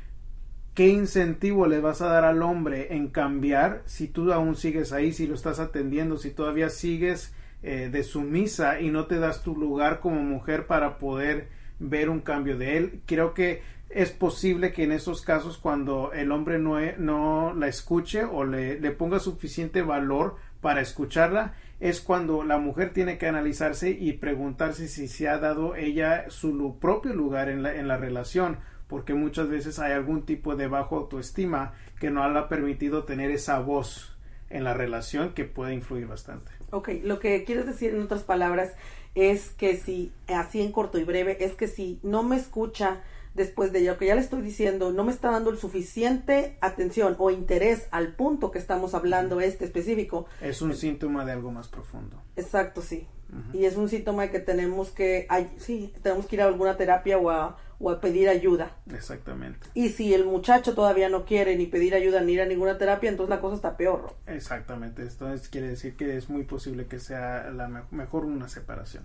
¿qué incentivo le vas a dar al hombre en cambiar si tú aún sigues ahí, si lo estás atendiendo, si todavía sigues eh, de sumisa y no te das tu lugar como mujer para poder ver un cambio de él? Creo que es posible que en esos casos cuando el hombre no, e- no la escuche o le, le ponga suficiente valor para escucharla, es cuando la mujer tiene que analizarse y preguntarse si se ha dado ella su propio lugar en la, en la relación, porque muchas veces hay algún tipo de bajo autoestima que no le ha permitido tener esa voz en la relación que puede influir bastante. Ok, lo que quieres decir en otras palabras es que si, así en corto y breve, es que si no me escucha después de lo que ya le estoy diciendo, no me está dando el suficiente atención o interés al punto que estamos hablando este específico, Es un síntoma de algo más profundo. exacto, sí. Y es un síntoma de que tenemos que, ay, sí, tenemos que ir a alguna terapia o a, o a pedir ayuda. Exactamente. Y si el muchacho todavía no quiere ni pedir ayuda ni ir a ninguna terapia, entonces la cosa está peor. Exactamente. Entonces quiere decir que es muy posible que sea la me- mejor una separación.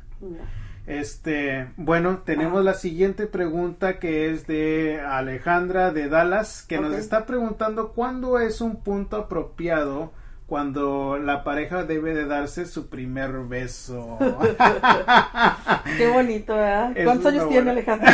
Este, bueno, tenemos la siguiente pregunta que es de Alejandra de Dallas, que nos está preguntando cuándo es un punto apropiado cuando la pareja debe de darse su primer beso. Qué bonito, ¿verdad? ¿Cuántos años tiene Alejandro?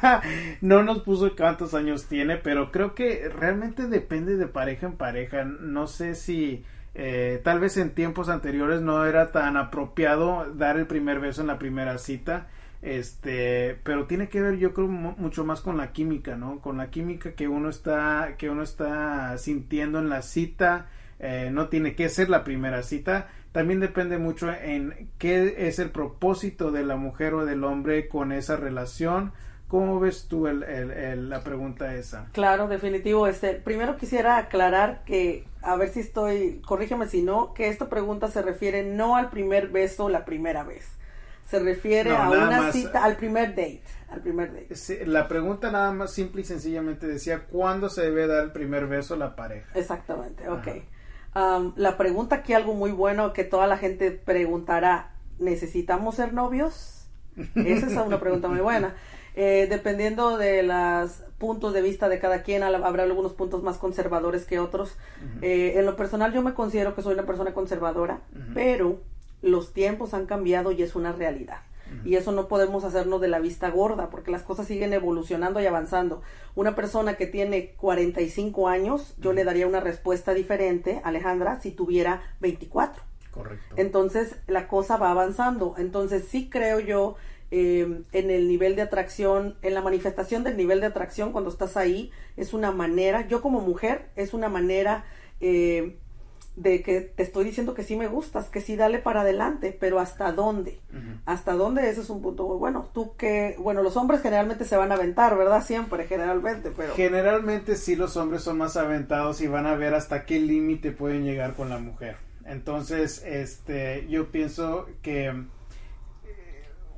no nos puso cuántos años tiene, pero creo que realmente depende de pareja en pareja. No sé si eh, tal vez en tiempos anteriores no era tan apropiado dar el primer beso en la primera cita este pero tiene que ver yo creo mucho más con la química no con la química que uno está que uno está sintiendo en la cita eh, no tiene que ser la primera cita. También depende mucho en qué es el propósito de la mujer o del hombre con esa relación ¿Cómo ves tú el, la pregunta esa? Claro, definitivo. Este, primero quisiera aclarar que, a ver si estoy, corrígeme si no, que esta pregunta se refiere no al primer beso la primera vez. Se refiere a una cita, al primer date. Al primer date. la pregunta nada más simple y sencillamente decía, ¿cuándo se debe dar el primer beso a la pareja? Exactamente, ok. Um, la pregunta aquí, algo muy bueno que toda la gente preguntará, ¿necesitamos ser novios? Esa es una pregunta muy buena. Eh, dependiendo de los puntos de vista de cada quien, habrá algunos puntos más conservadores que otros. Eh, en lo personal yo me considero que soy una persona conservadora, pero los tiempos han cambiado y es una realidad. Y eso no podemos hacernos de la vista gorda, porque las cosas siguen evolucionando y avanzando. Una persona que tiene 45 años, yo le daría una respuesta diferente, Alejandra, si tuviera 24. Correcto. Entonces, la cosa va avanzando. Entonces, sí creo yo eh, en el nivel de atracción, en la manifestación del nivel de atracción cuando estás ahí, es una manera, yo como mujer, es una manera eh, de que te estoy diciendo que sí me gustas, que sí dale para adelante, pero ¿hasta dónde? ¿Hasta dónde? Ese es un punto muy bueno. Tú que, bueno, los hombres generalmente se van a aventar, ¿verdad? Siempre, generalmente, pero... Generalmente sí los hombres son más aventados y van a ver hasta qué límite pueden llegar con la mujer. Entonces, este, yo pienso que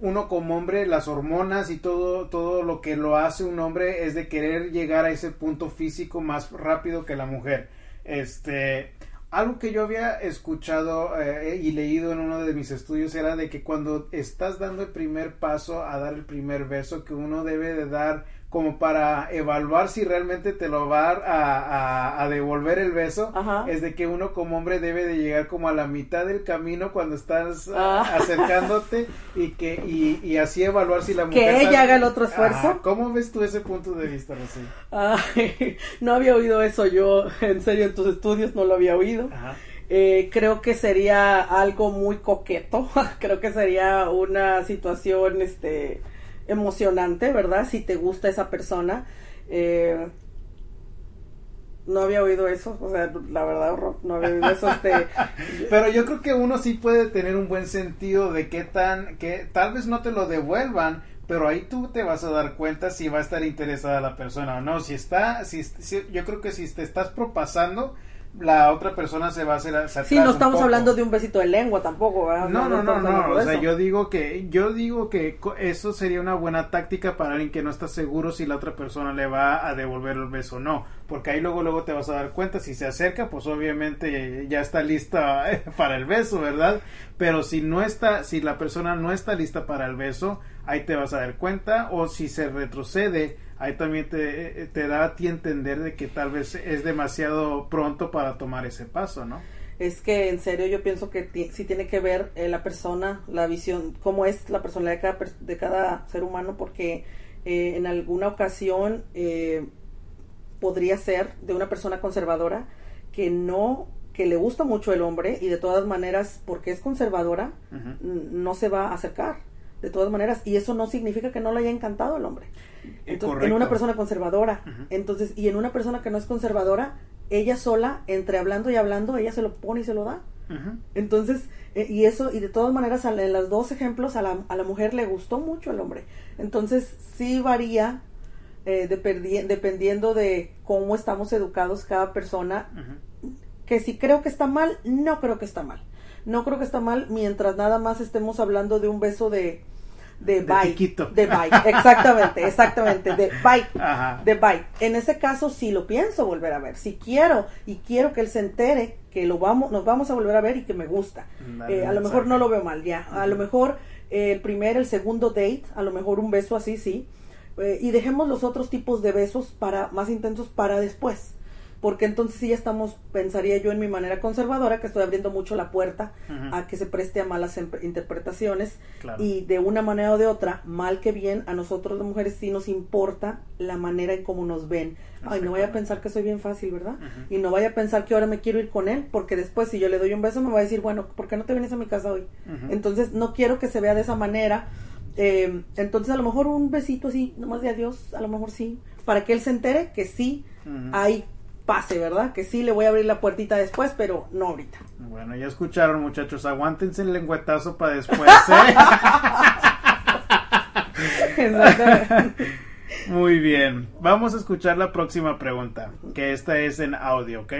uno como hombre, las hormonas y todo, todo lo que lo hace un hombre es de querer llegar a ese punto físico más rápido que la mujer. Este, algo que yo había escuchado eh, y leído en uno de mis estudios era de que cuando estás dando el primer paso a dar el primer beso, que uno debe de dar como para evaluar si realmente te lo va a, a, devolver el beso, es de que uno como hombre debe de llegar como a la mitad del camino cuando estás ah. acercándote y que y, así evaluar si la mujer... Que ella haga el otro esfuerzo. ¿Cómo ves tú ese punto de vista, Rosy? no había oído eso yo, en serio, en tus estudios no lo había oído. Eh, creo que sería algo muy coqueto, creo que sería una situación, este emocionante, ¿verdad? Si te gusta esa persona. Eh, no había oído eso, o sea, la verdad, no había oído eso. Este, Pero yo creo que uno sí puede tener un buen sentido de qué tan, que tal vez no te lo devuelvan, pero ahí tú te vas a dar cuenta si va a estar interesada la persona o no. Si está, si, si yo creo que si te estás propasando, la otra persona se va a hacer Sí, no estamos hablando de un besito de lengua tampoco, No, no, no, no, o sea, yo digo que yo digo que eso sería una buena táctica para alguien que no está seguro si la otra persona le va a devolver el beso o no, porque ahí luego luego te vas a dar cuenta si se acerca, pues obviamente ya está lista para el beso, ¿verdad? Pero si no está si la persona no está lista para el beso, ahí te vas a dar cuenta o si se retrocede ahí también te, te da a ti entender de que tal vez es demasiado pronto para tomar ese paso, ¿no? es que en serio yo pienso que sí tiene que ver eh, la persona, la visión, cómo es la personalidad de cada, de cada ser humano, porque eh, en alguna ocasión eh, podría ser de una persona conservadora que no, que le gusta mucho el hombre y de todas maneras, porque es conservadora, no se va a acercar de todas maneras, y eso no significa que no le haya encantado el hombre. Entonces, en una persona conservadora. Entonces, y en una persona que no es conservadora, ella sola, entre hablando y hablando, ella se lo pone y se lo da. Entonces, eh, y eso, y de todas maneras, en los dos ejemplos, a la, a la mujer le gustó mucho el hombre. Entonces, sí varía eh, dependiendo de cómo estamos educados cada persona. Que si creo que está mal, no creo que está mal. No creo que está mal mientras nada más estemos hablando de un beso de de, bike. De bike, exactamente, exactamente, de bike. De bike. En ese caso sí lo pienso volver a ver. Si quiero y quiero que él se entere que lo vamos, nos vamos a volver a ver y que me gusta. Eh, a lo mejor no lo veo mal ya. A lo mejor eh, el primer, el segundo date, a lo mejor un beso así, sí. Eh, y dejemos los otros tipos de besos para más intensos para después porque entonces sí ya estamos, pensaría yo en mi manera conservadora, que estoy abriendo mucho la puerta a que se preste a malas interpretaciones y de una manera o de otra, mal que bien, a nosotros las mujeres sí nos importa la manera en cómo nos ven. Ay, no vaya a pensar que soy bien fácil, ¿verdad? Y no vaya a pensar que ahora me quiero ir con él, porque después si yo le doy un beso me va a decir, bueno, ¿por qué no te vienes a mi casa hoy? Entonces no quiero que se vea de esa manera. Eh, entonces a lo mejor un besito así, nomás de adiós, a lo mejor sí, para que él se entere que sí hay pase, ¿verdad? Que sí le voy a abrir la puertita después, pero no ahorita. Bueno, ya escucharon muchachos, aguántense el lengüetazo para después, ¿eh? Muy bien, vamos a escuchar la próxima pregunta, que esta es en audio, ¿ok?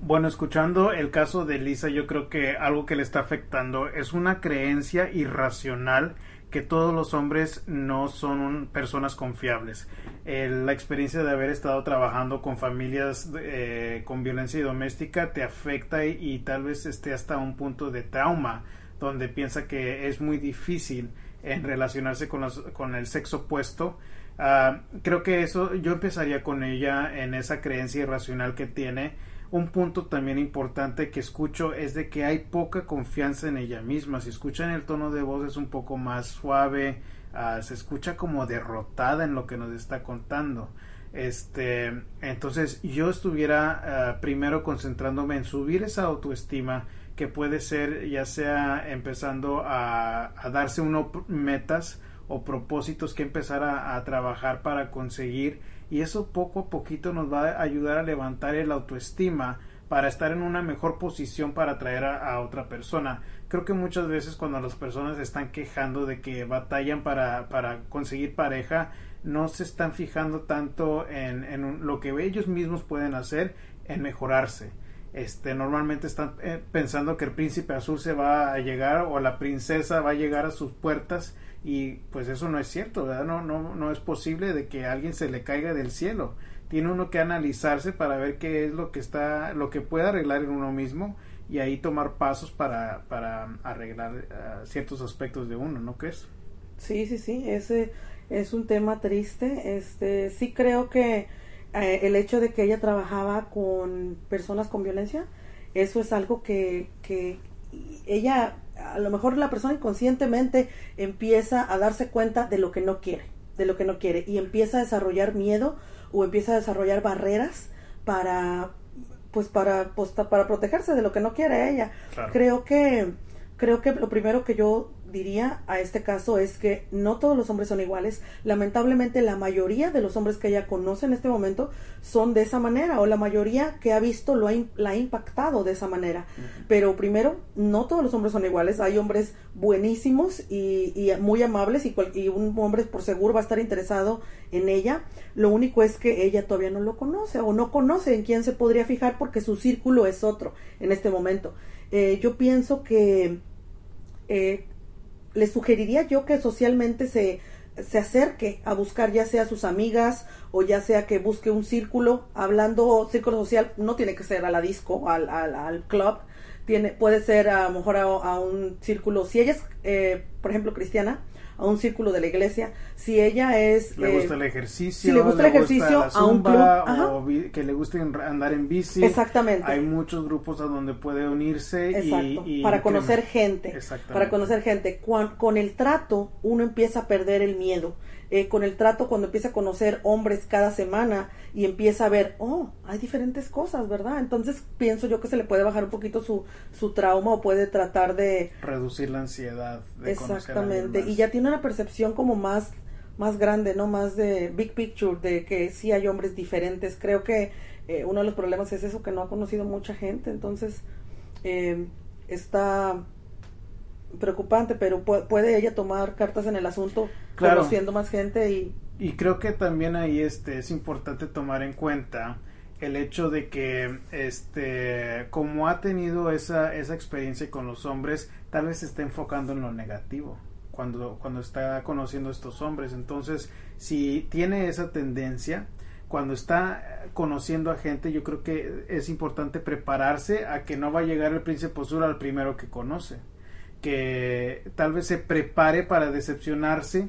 Bueno, escuchando el caso de Lisa, yo creo que algo que le está afectando es una creencia irracional que todos los hombres no son personas confiables. la experiencia de haber estado trabajando con familias eh, con violencia doméstica te afecta y, tal vez esté hasta un punto de trauma donde piensa que es muy difícil en relacionarse con, con el sexo opuesto. Ah, creo que eso yo empezaría con ella en esa creencia irracional que tiene un punto también importante que escucho es de que hay poca confianza en ella misma. Si escuchan el tono de voz es un poco más suave, ah, se escucha como derrotada en lo que nos está contando. Este, entonces yo estuviera ah, primero concentrándome en subir esa autoestima que puede ser ya sea empezando a, darse uno metas o propósitos que empezar a trabajar para conseguir y eso poco a poquito nos va a ayudar a levantar el autoestima para estar en una mejor posición para atraer a, otra persona. Creo que muchas veces cuando las personas están quejando de que batallan para, para conseguir pareja, no se están fijando tanto en, en lo que ellos mismos pueden hacer en mejorarse. Este, normalmente están eh, pensando que el príncipe azul se va a llegar o la princesa va a llegar a sus puertas y pues eso no es cierto, ¿verdad? No, no, no es posible de que alguien se le caiga del cielo. Tiene uno que analizarse para ver qué es lo que está, lo que puede arreglar en uno mismo y ahí tomar pasos para, para arreglar eh, ciertos aspectos de uno, ¿no crees? Sí, sí, sí, ese es un tema triste. Este, sí creo que eh, el hecho de que ella trabajaba con personas con violencia, eso es algo que, que ella a lo mejor la persona inconscientemente empieza a darse cuenta de lo que no quiere, de lo que no quiere y empieza a desarrollar miedo o empieza a desarrollar barreras para pues para pues, para protegerse de lo que no quiere ella. Creo que creo que lo primero que yo diría a este caso es que no todos los hombres son iguales. Lamentablemente la mayoría de los hombres que ella conoce en este momento son de esa manera o la mayoría que ha visto lo ha, la ha impactado de esa manera. Pero primero, no todos los hombres son iguales. Hay hombres buenísimos y, y muy amables y, y, un hombre por seguro va a estar interesado en ella. Lo único es que ella todavía no lo conoce o no conoce en quién se podría fijar porque su círculo es otro en este momento. Eh, yo pienso que... Eh, le sugeriría yo que socialmente se, se acerque a buscar ya sea sus amigas o ya sea que busque un círculo, hablando círculo social, no tiene que ser a la disco, al, al, al club, tiene, puede ser a lo mejor a, un círculo, si ella es, eh, por ejemplo, cristiana, a un círculo de la iglesia, si ella es... Le gusta el ejercicio, si le gusta el ejercicio, a un club, o que le guste andar en bici. Exactamente. Hay muchos grupos a donde puede unirse. Y, para conocer gente. Para conocer gente. con el trato uno empieza a perder el miedo eh, con el trato cuando empieza a conocer hombres cada semana y empieza a ver, oh, hay diferentes cosas, ¿verdad? Entonces pienso yo que se le puede bajar un poquito su, su trauma o puede tratar de... Reducir la ansiedad. De Exactamente. Y ya tiene una percepción como más más grande, ¿no? Más de big picture, de que sí hay hombres diferentes. Creo que eh, uno de los problemas es eso, que no ha conocido mucha gente. Entonces, eh, está preocupante, pero puede ella tomar cartas en el asunto conociendo más gente y... Y creo que también ahí este, es importante tomar en cuenta el hecho de que este como ha tenido esa, esa experiencia con los hombres, tal vez se está enfocando en lo negativo cuando, cuando está conociendo a estos hombres. Entonces, si tiene esa tendencia, cuando está conociendo a gente, yo creo que es importante prepararse a que no va a llegar el príncipe azul al primero que conoce que tal vez se prepare para decepcionarse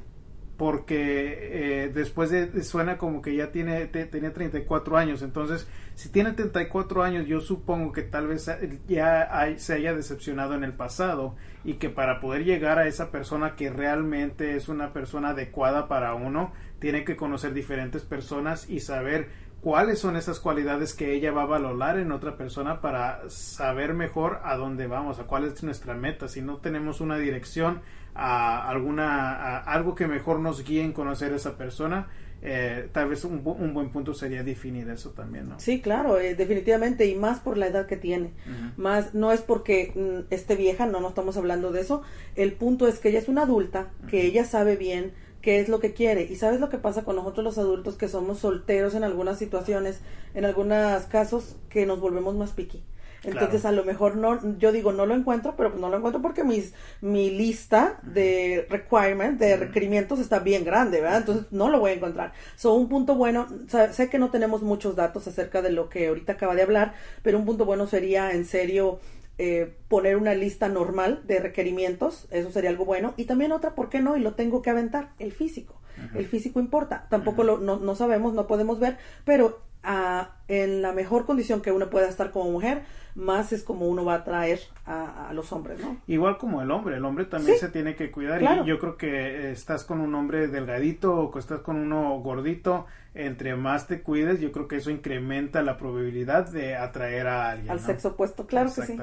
porque eh, después de, suena como que ya tiene tenía 34 años. Entonces si tiene 34 años yo supongo que tal vez ya se haya decepcionado en el pasado y que para poder llegar a esa persona que realmente es una persona adecuada para uno tiene que conocer diferentes personas y saber cuáles son esas cualidades que ella va a valorar en otra persona para saber mejor a dónde vamos, a cuál es nuestra meta. Si no tenemos una dirección, a alguna algo que mejor nos guíe en conocer a esa persona, eh, tal vez un, buen punto sería definir eso también, ¿no? Sí, claro, eh, definitivamente, y más por la edad que tiene. Más, no es porque mm, esté vieja, no, no estamos hablando de eso. El punto es que ella es una adulta, que ella sabe bien qué es lo que quiere. Y sabes lo que pasa con nosotros los adultos que somos solteros en algunas situaciones, en algunos casos, que nos volvemos más piqui. Entonces a lo mejor no, yo digo no lo encuentro, pero pues no lo encuentro porque mis, mi lista de requirements, de requerimientos está bien grande, ¿verdad? Entonces no lo voy a encontrar. So, un punto bueno, sé que no tenemos muchos datos acerca de lo que ahorita acaba de hablar, pero un punto bueno sería en serio eh, poner una lista normal de requerimientos, eso sería algo bueno. Y también otra, ¿por qué no? Y lo tengo que aventar, el físico. El físico importa. Tampoco lo, no, no, sabemos, no podemos ver, pero ah, en la mejor condición que uno pueda estar como mujer, más es como uno va a atraer a, los hombres, ¿no? Igual como el hombre, el hombre también se tiene que cuidar y yo creo que estás con un hombre delgadito o que estás con uno gordito, entre más te cuides, yo creo que eso incrementa la probabilidad de atraer a alguien. Al sexo opuesto, claro que sí.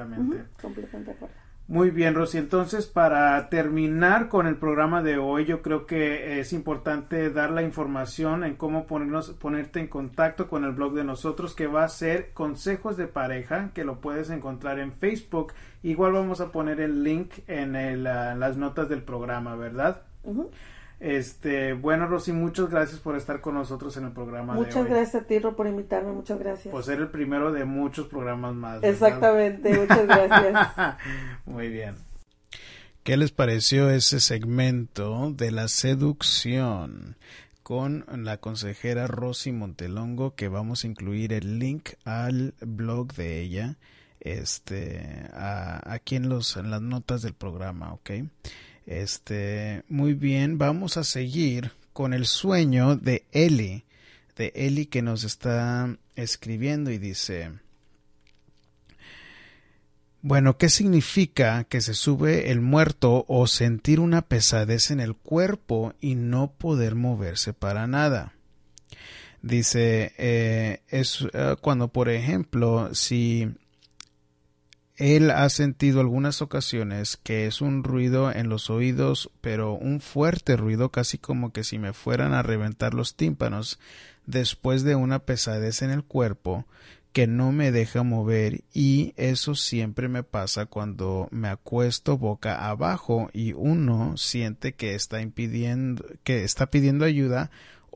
completamente de acuerdo. Muy bien, Rosy. Entonces, para terminar con el programa de hoy, yo creo que es importante dar la información en cómo ponernos, ponerte en contacto con el blog de nosotros, que va a ser Consejos de Pareja, que lo puedes encontrar en Facebook. Igual vamos a poner el link en, las notas del programa, ¿verdad? Este, bueno, Rosy, muchas gracias por estar con nosotros en el programa. Muchas gracias a ti, Ro, por invitarme, muchas gracias. Por ser el primero de muchos programas más. Exactamente, muchas gracias. Muy bien. ¿Qué les pareció ese segmento de la seducción? con la consejera Rosy Montelongo que vamos a incluir el link al blog de ella este aquí en los en las notas del programa ok este, muy bien, vamos a seguir con el sueño de Eli, de Eli que nos está escribiendo y dice, bueno, ¿qué significa que se sube el muerto o sentir una pesadez en el cuerpo y no poder moverse para nada? Dice, eh, es eh, cuando, por ejemplo, si él ha sentido algunas ocasiones que es un ruido en los oídos, pero un fuerte ruido, casi como que si me fueran a reventar los tímpanos, después de una pesadez en el cuerpo que no me deja mover y eso siempre me pasa cuando me acuesto boca abajo y uno siente que está impidiendo que está pidiendo ayuda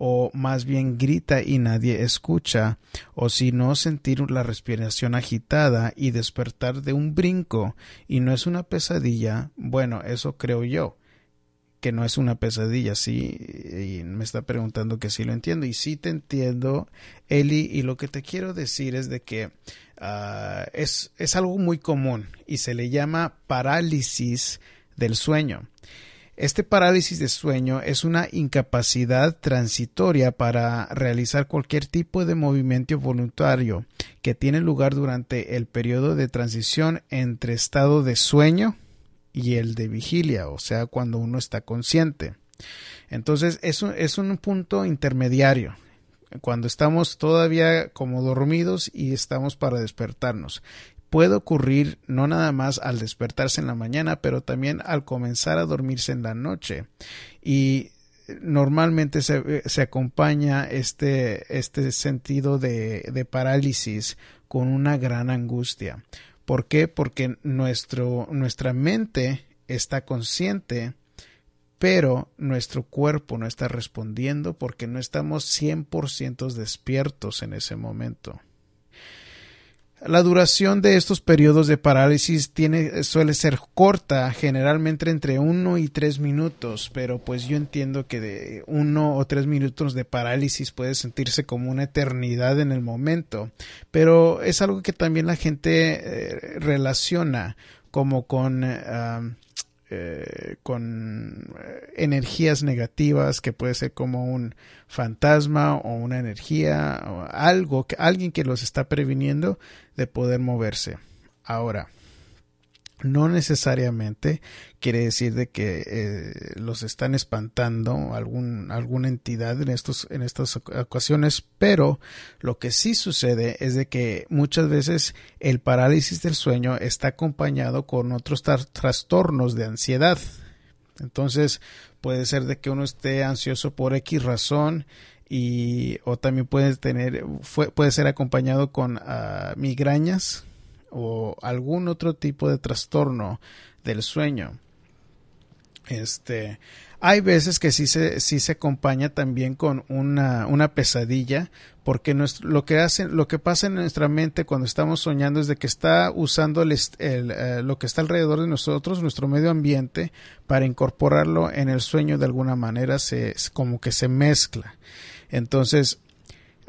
o más bien grita y nadie escucha, o si no sentir la respiración agitada y despertar de un brinco y no es una pesadilla, bueno, eso creo yo que no es una pesadilla, sí, y me está preguntando que sí lo entiendo, y sí te entiendo, Eli, y lo que te quiero decir es de que ah, es, es algo muy común y se le llama parálisis del sueño. Este parálisis de sueño es una incapacidad transitoria para realizar cualquier tipo de movimiento voluntario que tiene lugar durante el periodo de transición entre estado de sueño y el de vigilia, o sea, cuando uno está consciente. Entonces, es un, es un punto intermediario, cuando estamos todavía como dormidos y estamos para despertarnos puede ocurrir no nada más al despertarse en la mañana, pero también al comenzar a dormirse en la noche. Y normalmente se, se acompaña este, este sentido de, de, parálisis con una gran angustia. ¿Por qué? Porque nuestro, nuestra mente está consciente, pero nuestro cuerpo no está respondiendo porque no estamos 100% despiertos en ese momento. La duración de estos periodos de parálisis tiene, suele ser corta, generalmente entre uno y tres minutos, pero pues yo entiendo que de uno o tres minutos de parálisis puede sentirse como una eternidad en el momento, pero es algo que también la gente eh, relaciona como con eh, con eh, energías negativas que puede ser como un fantasma o una energía o algo alguien que los está previniendo de poder moverse. Ahora no necesariamente quiere decir de que eh, los están espantando algún, alguna entidad en estos en estas ocasiones pero lo que sí sucede es de que muchas veces el parálisis del sueño está acompañado con otros trastornos de ansiedad. Entonces puede ser de que uno esté ansioso por X razón y o también puede tener puede ser acompañado con uh, migrañas o algún otro tipo de trastorno del sueño. Este, hay veces que sí se, sí se acompaña también con una, una pesadilla, porque lo que hacen, lo que pasa en nuestra mente cuando estamos soñando es de que está usando el, eh, lo que está alrededor de nosotros, nuestro medio ambiente, para incorporarlo en el sueño de alguna manera, se, como que se mezcla. Entonces,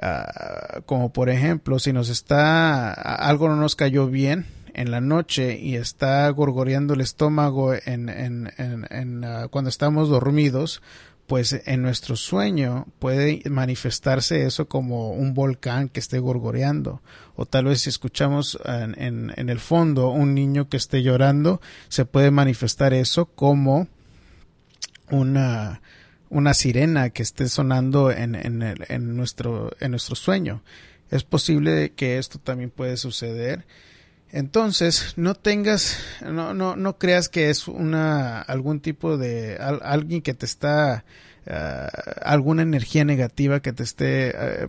Ah, como por ejemplo, si nos está, algo no nos cayó bien en la noche y está gorgoreando el estómago en, en, en, ah, cuando estamos dormidos, pues en nuestro sueño puede manifestarse eso como un volcán que esté gorgoreando. O tal vez si escuchamos en, en, el fondo un niño que esté llorando, se puede manifestar eso como una, una sirena que esté sonando en, en, en, nuestro, en nuestro sueño. Es posible que esto también puede suceder. Entonces, no tengas, no, no, no creas que es una, algún tipo de, alguien que te está, ah, alguna energía negativa que te esté ah,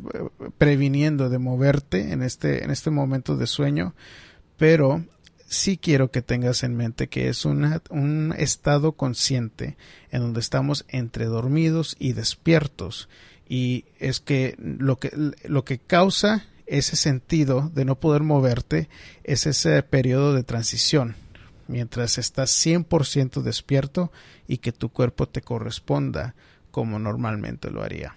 previniendo de moverte en este, en este momento de sueño, pero sí quiero que tengas en mente que es un estado consciente en donde estamos entre dormidos y despiertos y es que lo que lo que causa ese sentido de no poder moverte es ese periodo de transición mientras estás 100% despierto y que tu cuerpo te corresponda como normalmente lo haría.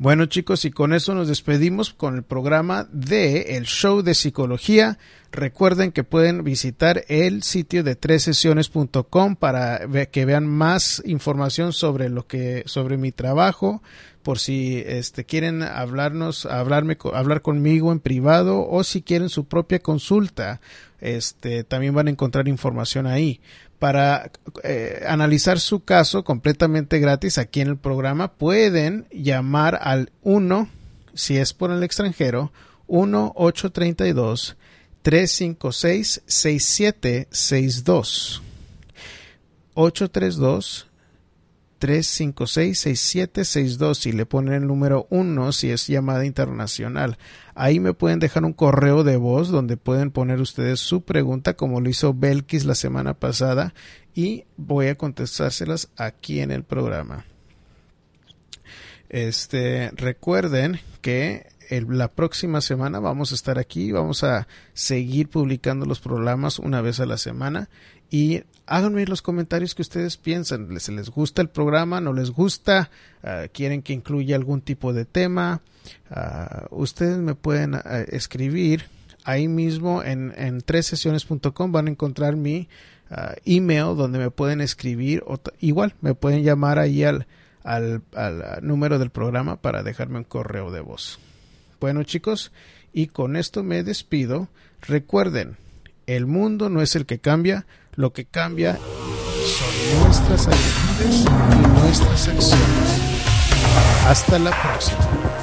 Bueno chicos, y con eso nos despedimos con el programa de El Show de Psicología. Recuerden que pueden visitar el sitio de tresesiones.com para que vean más información sobre lo que sobre mi trabajo, por si este quieren hablarnos, hablarme hablar conmigo en privado o si quieren su propia consulta, este también van a encontrar información ahí para eh, analizar su caso completamente gratis aquí en el programa, pueden llamar al 1, si es por el extranjero, 1-832-356-6762. 832 356-6762 y le ponen el número 1 si es llamada internacional. Ahí me pueden dejar un correo de voz donde pueden poner ustedes su pregunta como lo hizo Belkis la semana pasada y voy a contestárselas aquí en el programa. Este, recuerden que la próxima semana vamos a estar aquí, vamos a seguir publicando los programas una vez a la semana y háganme los comentarios que ustedes piensan. ¿Les, gusta el programa? ¿No les gusta? Ah, ¿Quieren que incluya algún tipo de tema? Ah, ustedes me pueden ah, escribir ahí mismo en, en sesiones.com van a encontrar mi email donde me pueden escribir o igual me pueden llamar ahí al, al, al número del programa para dejarme un correo de voz. Bueno chicos, y con esto me despido. Recuerden, el mundo no es el que cambia, lo que cambia son nuestras actitudes y nuestras acciones. Hasta la próxima.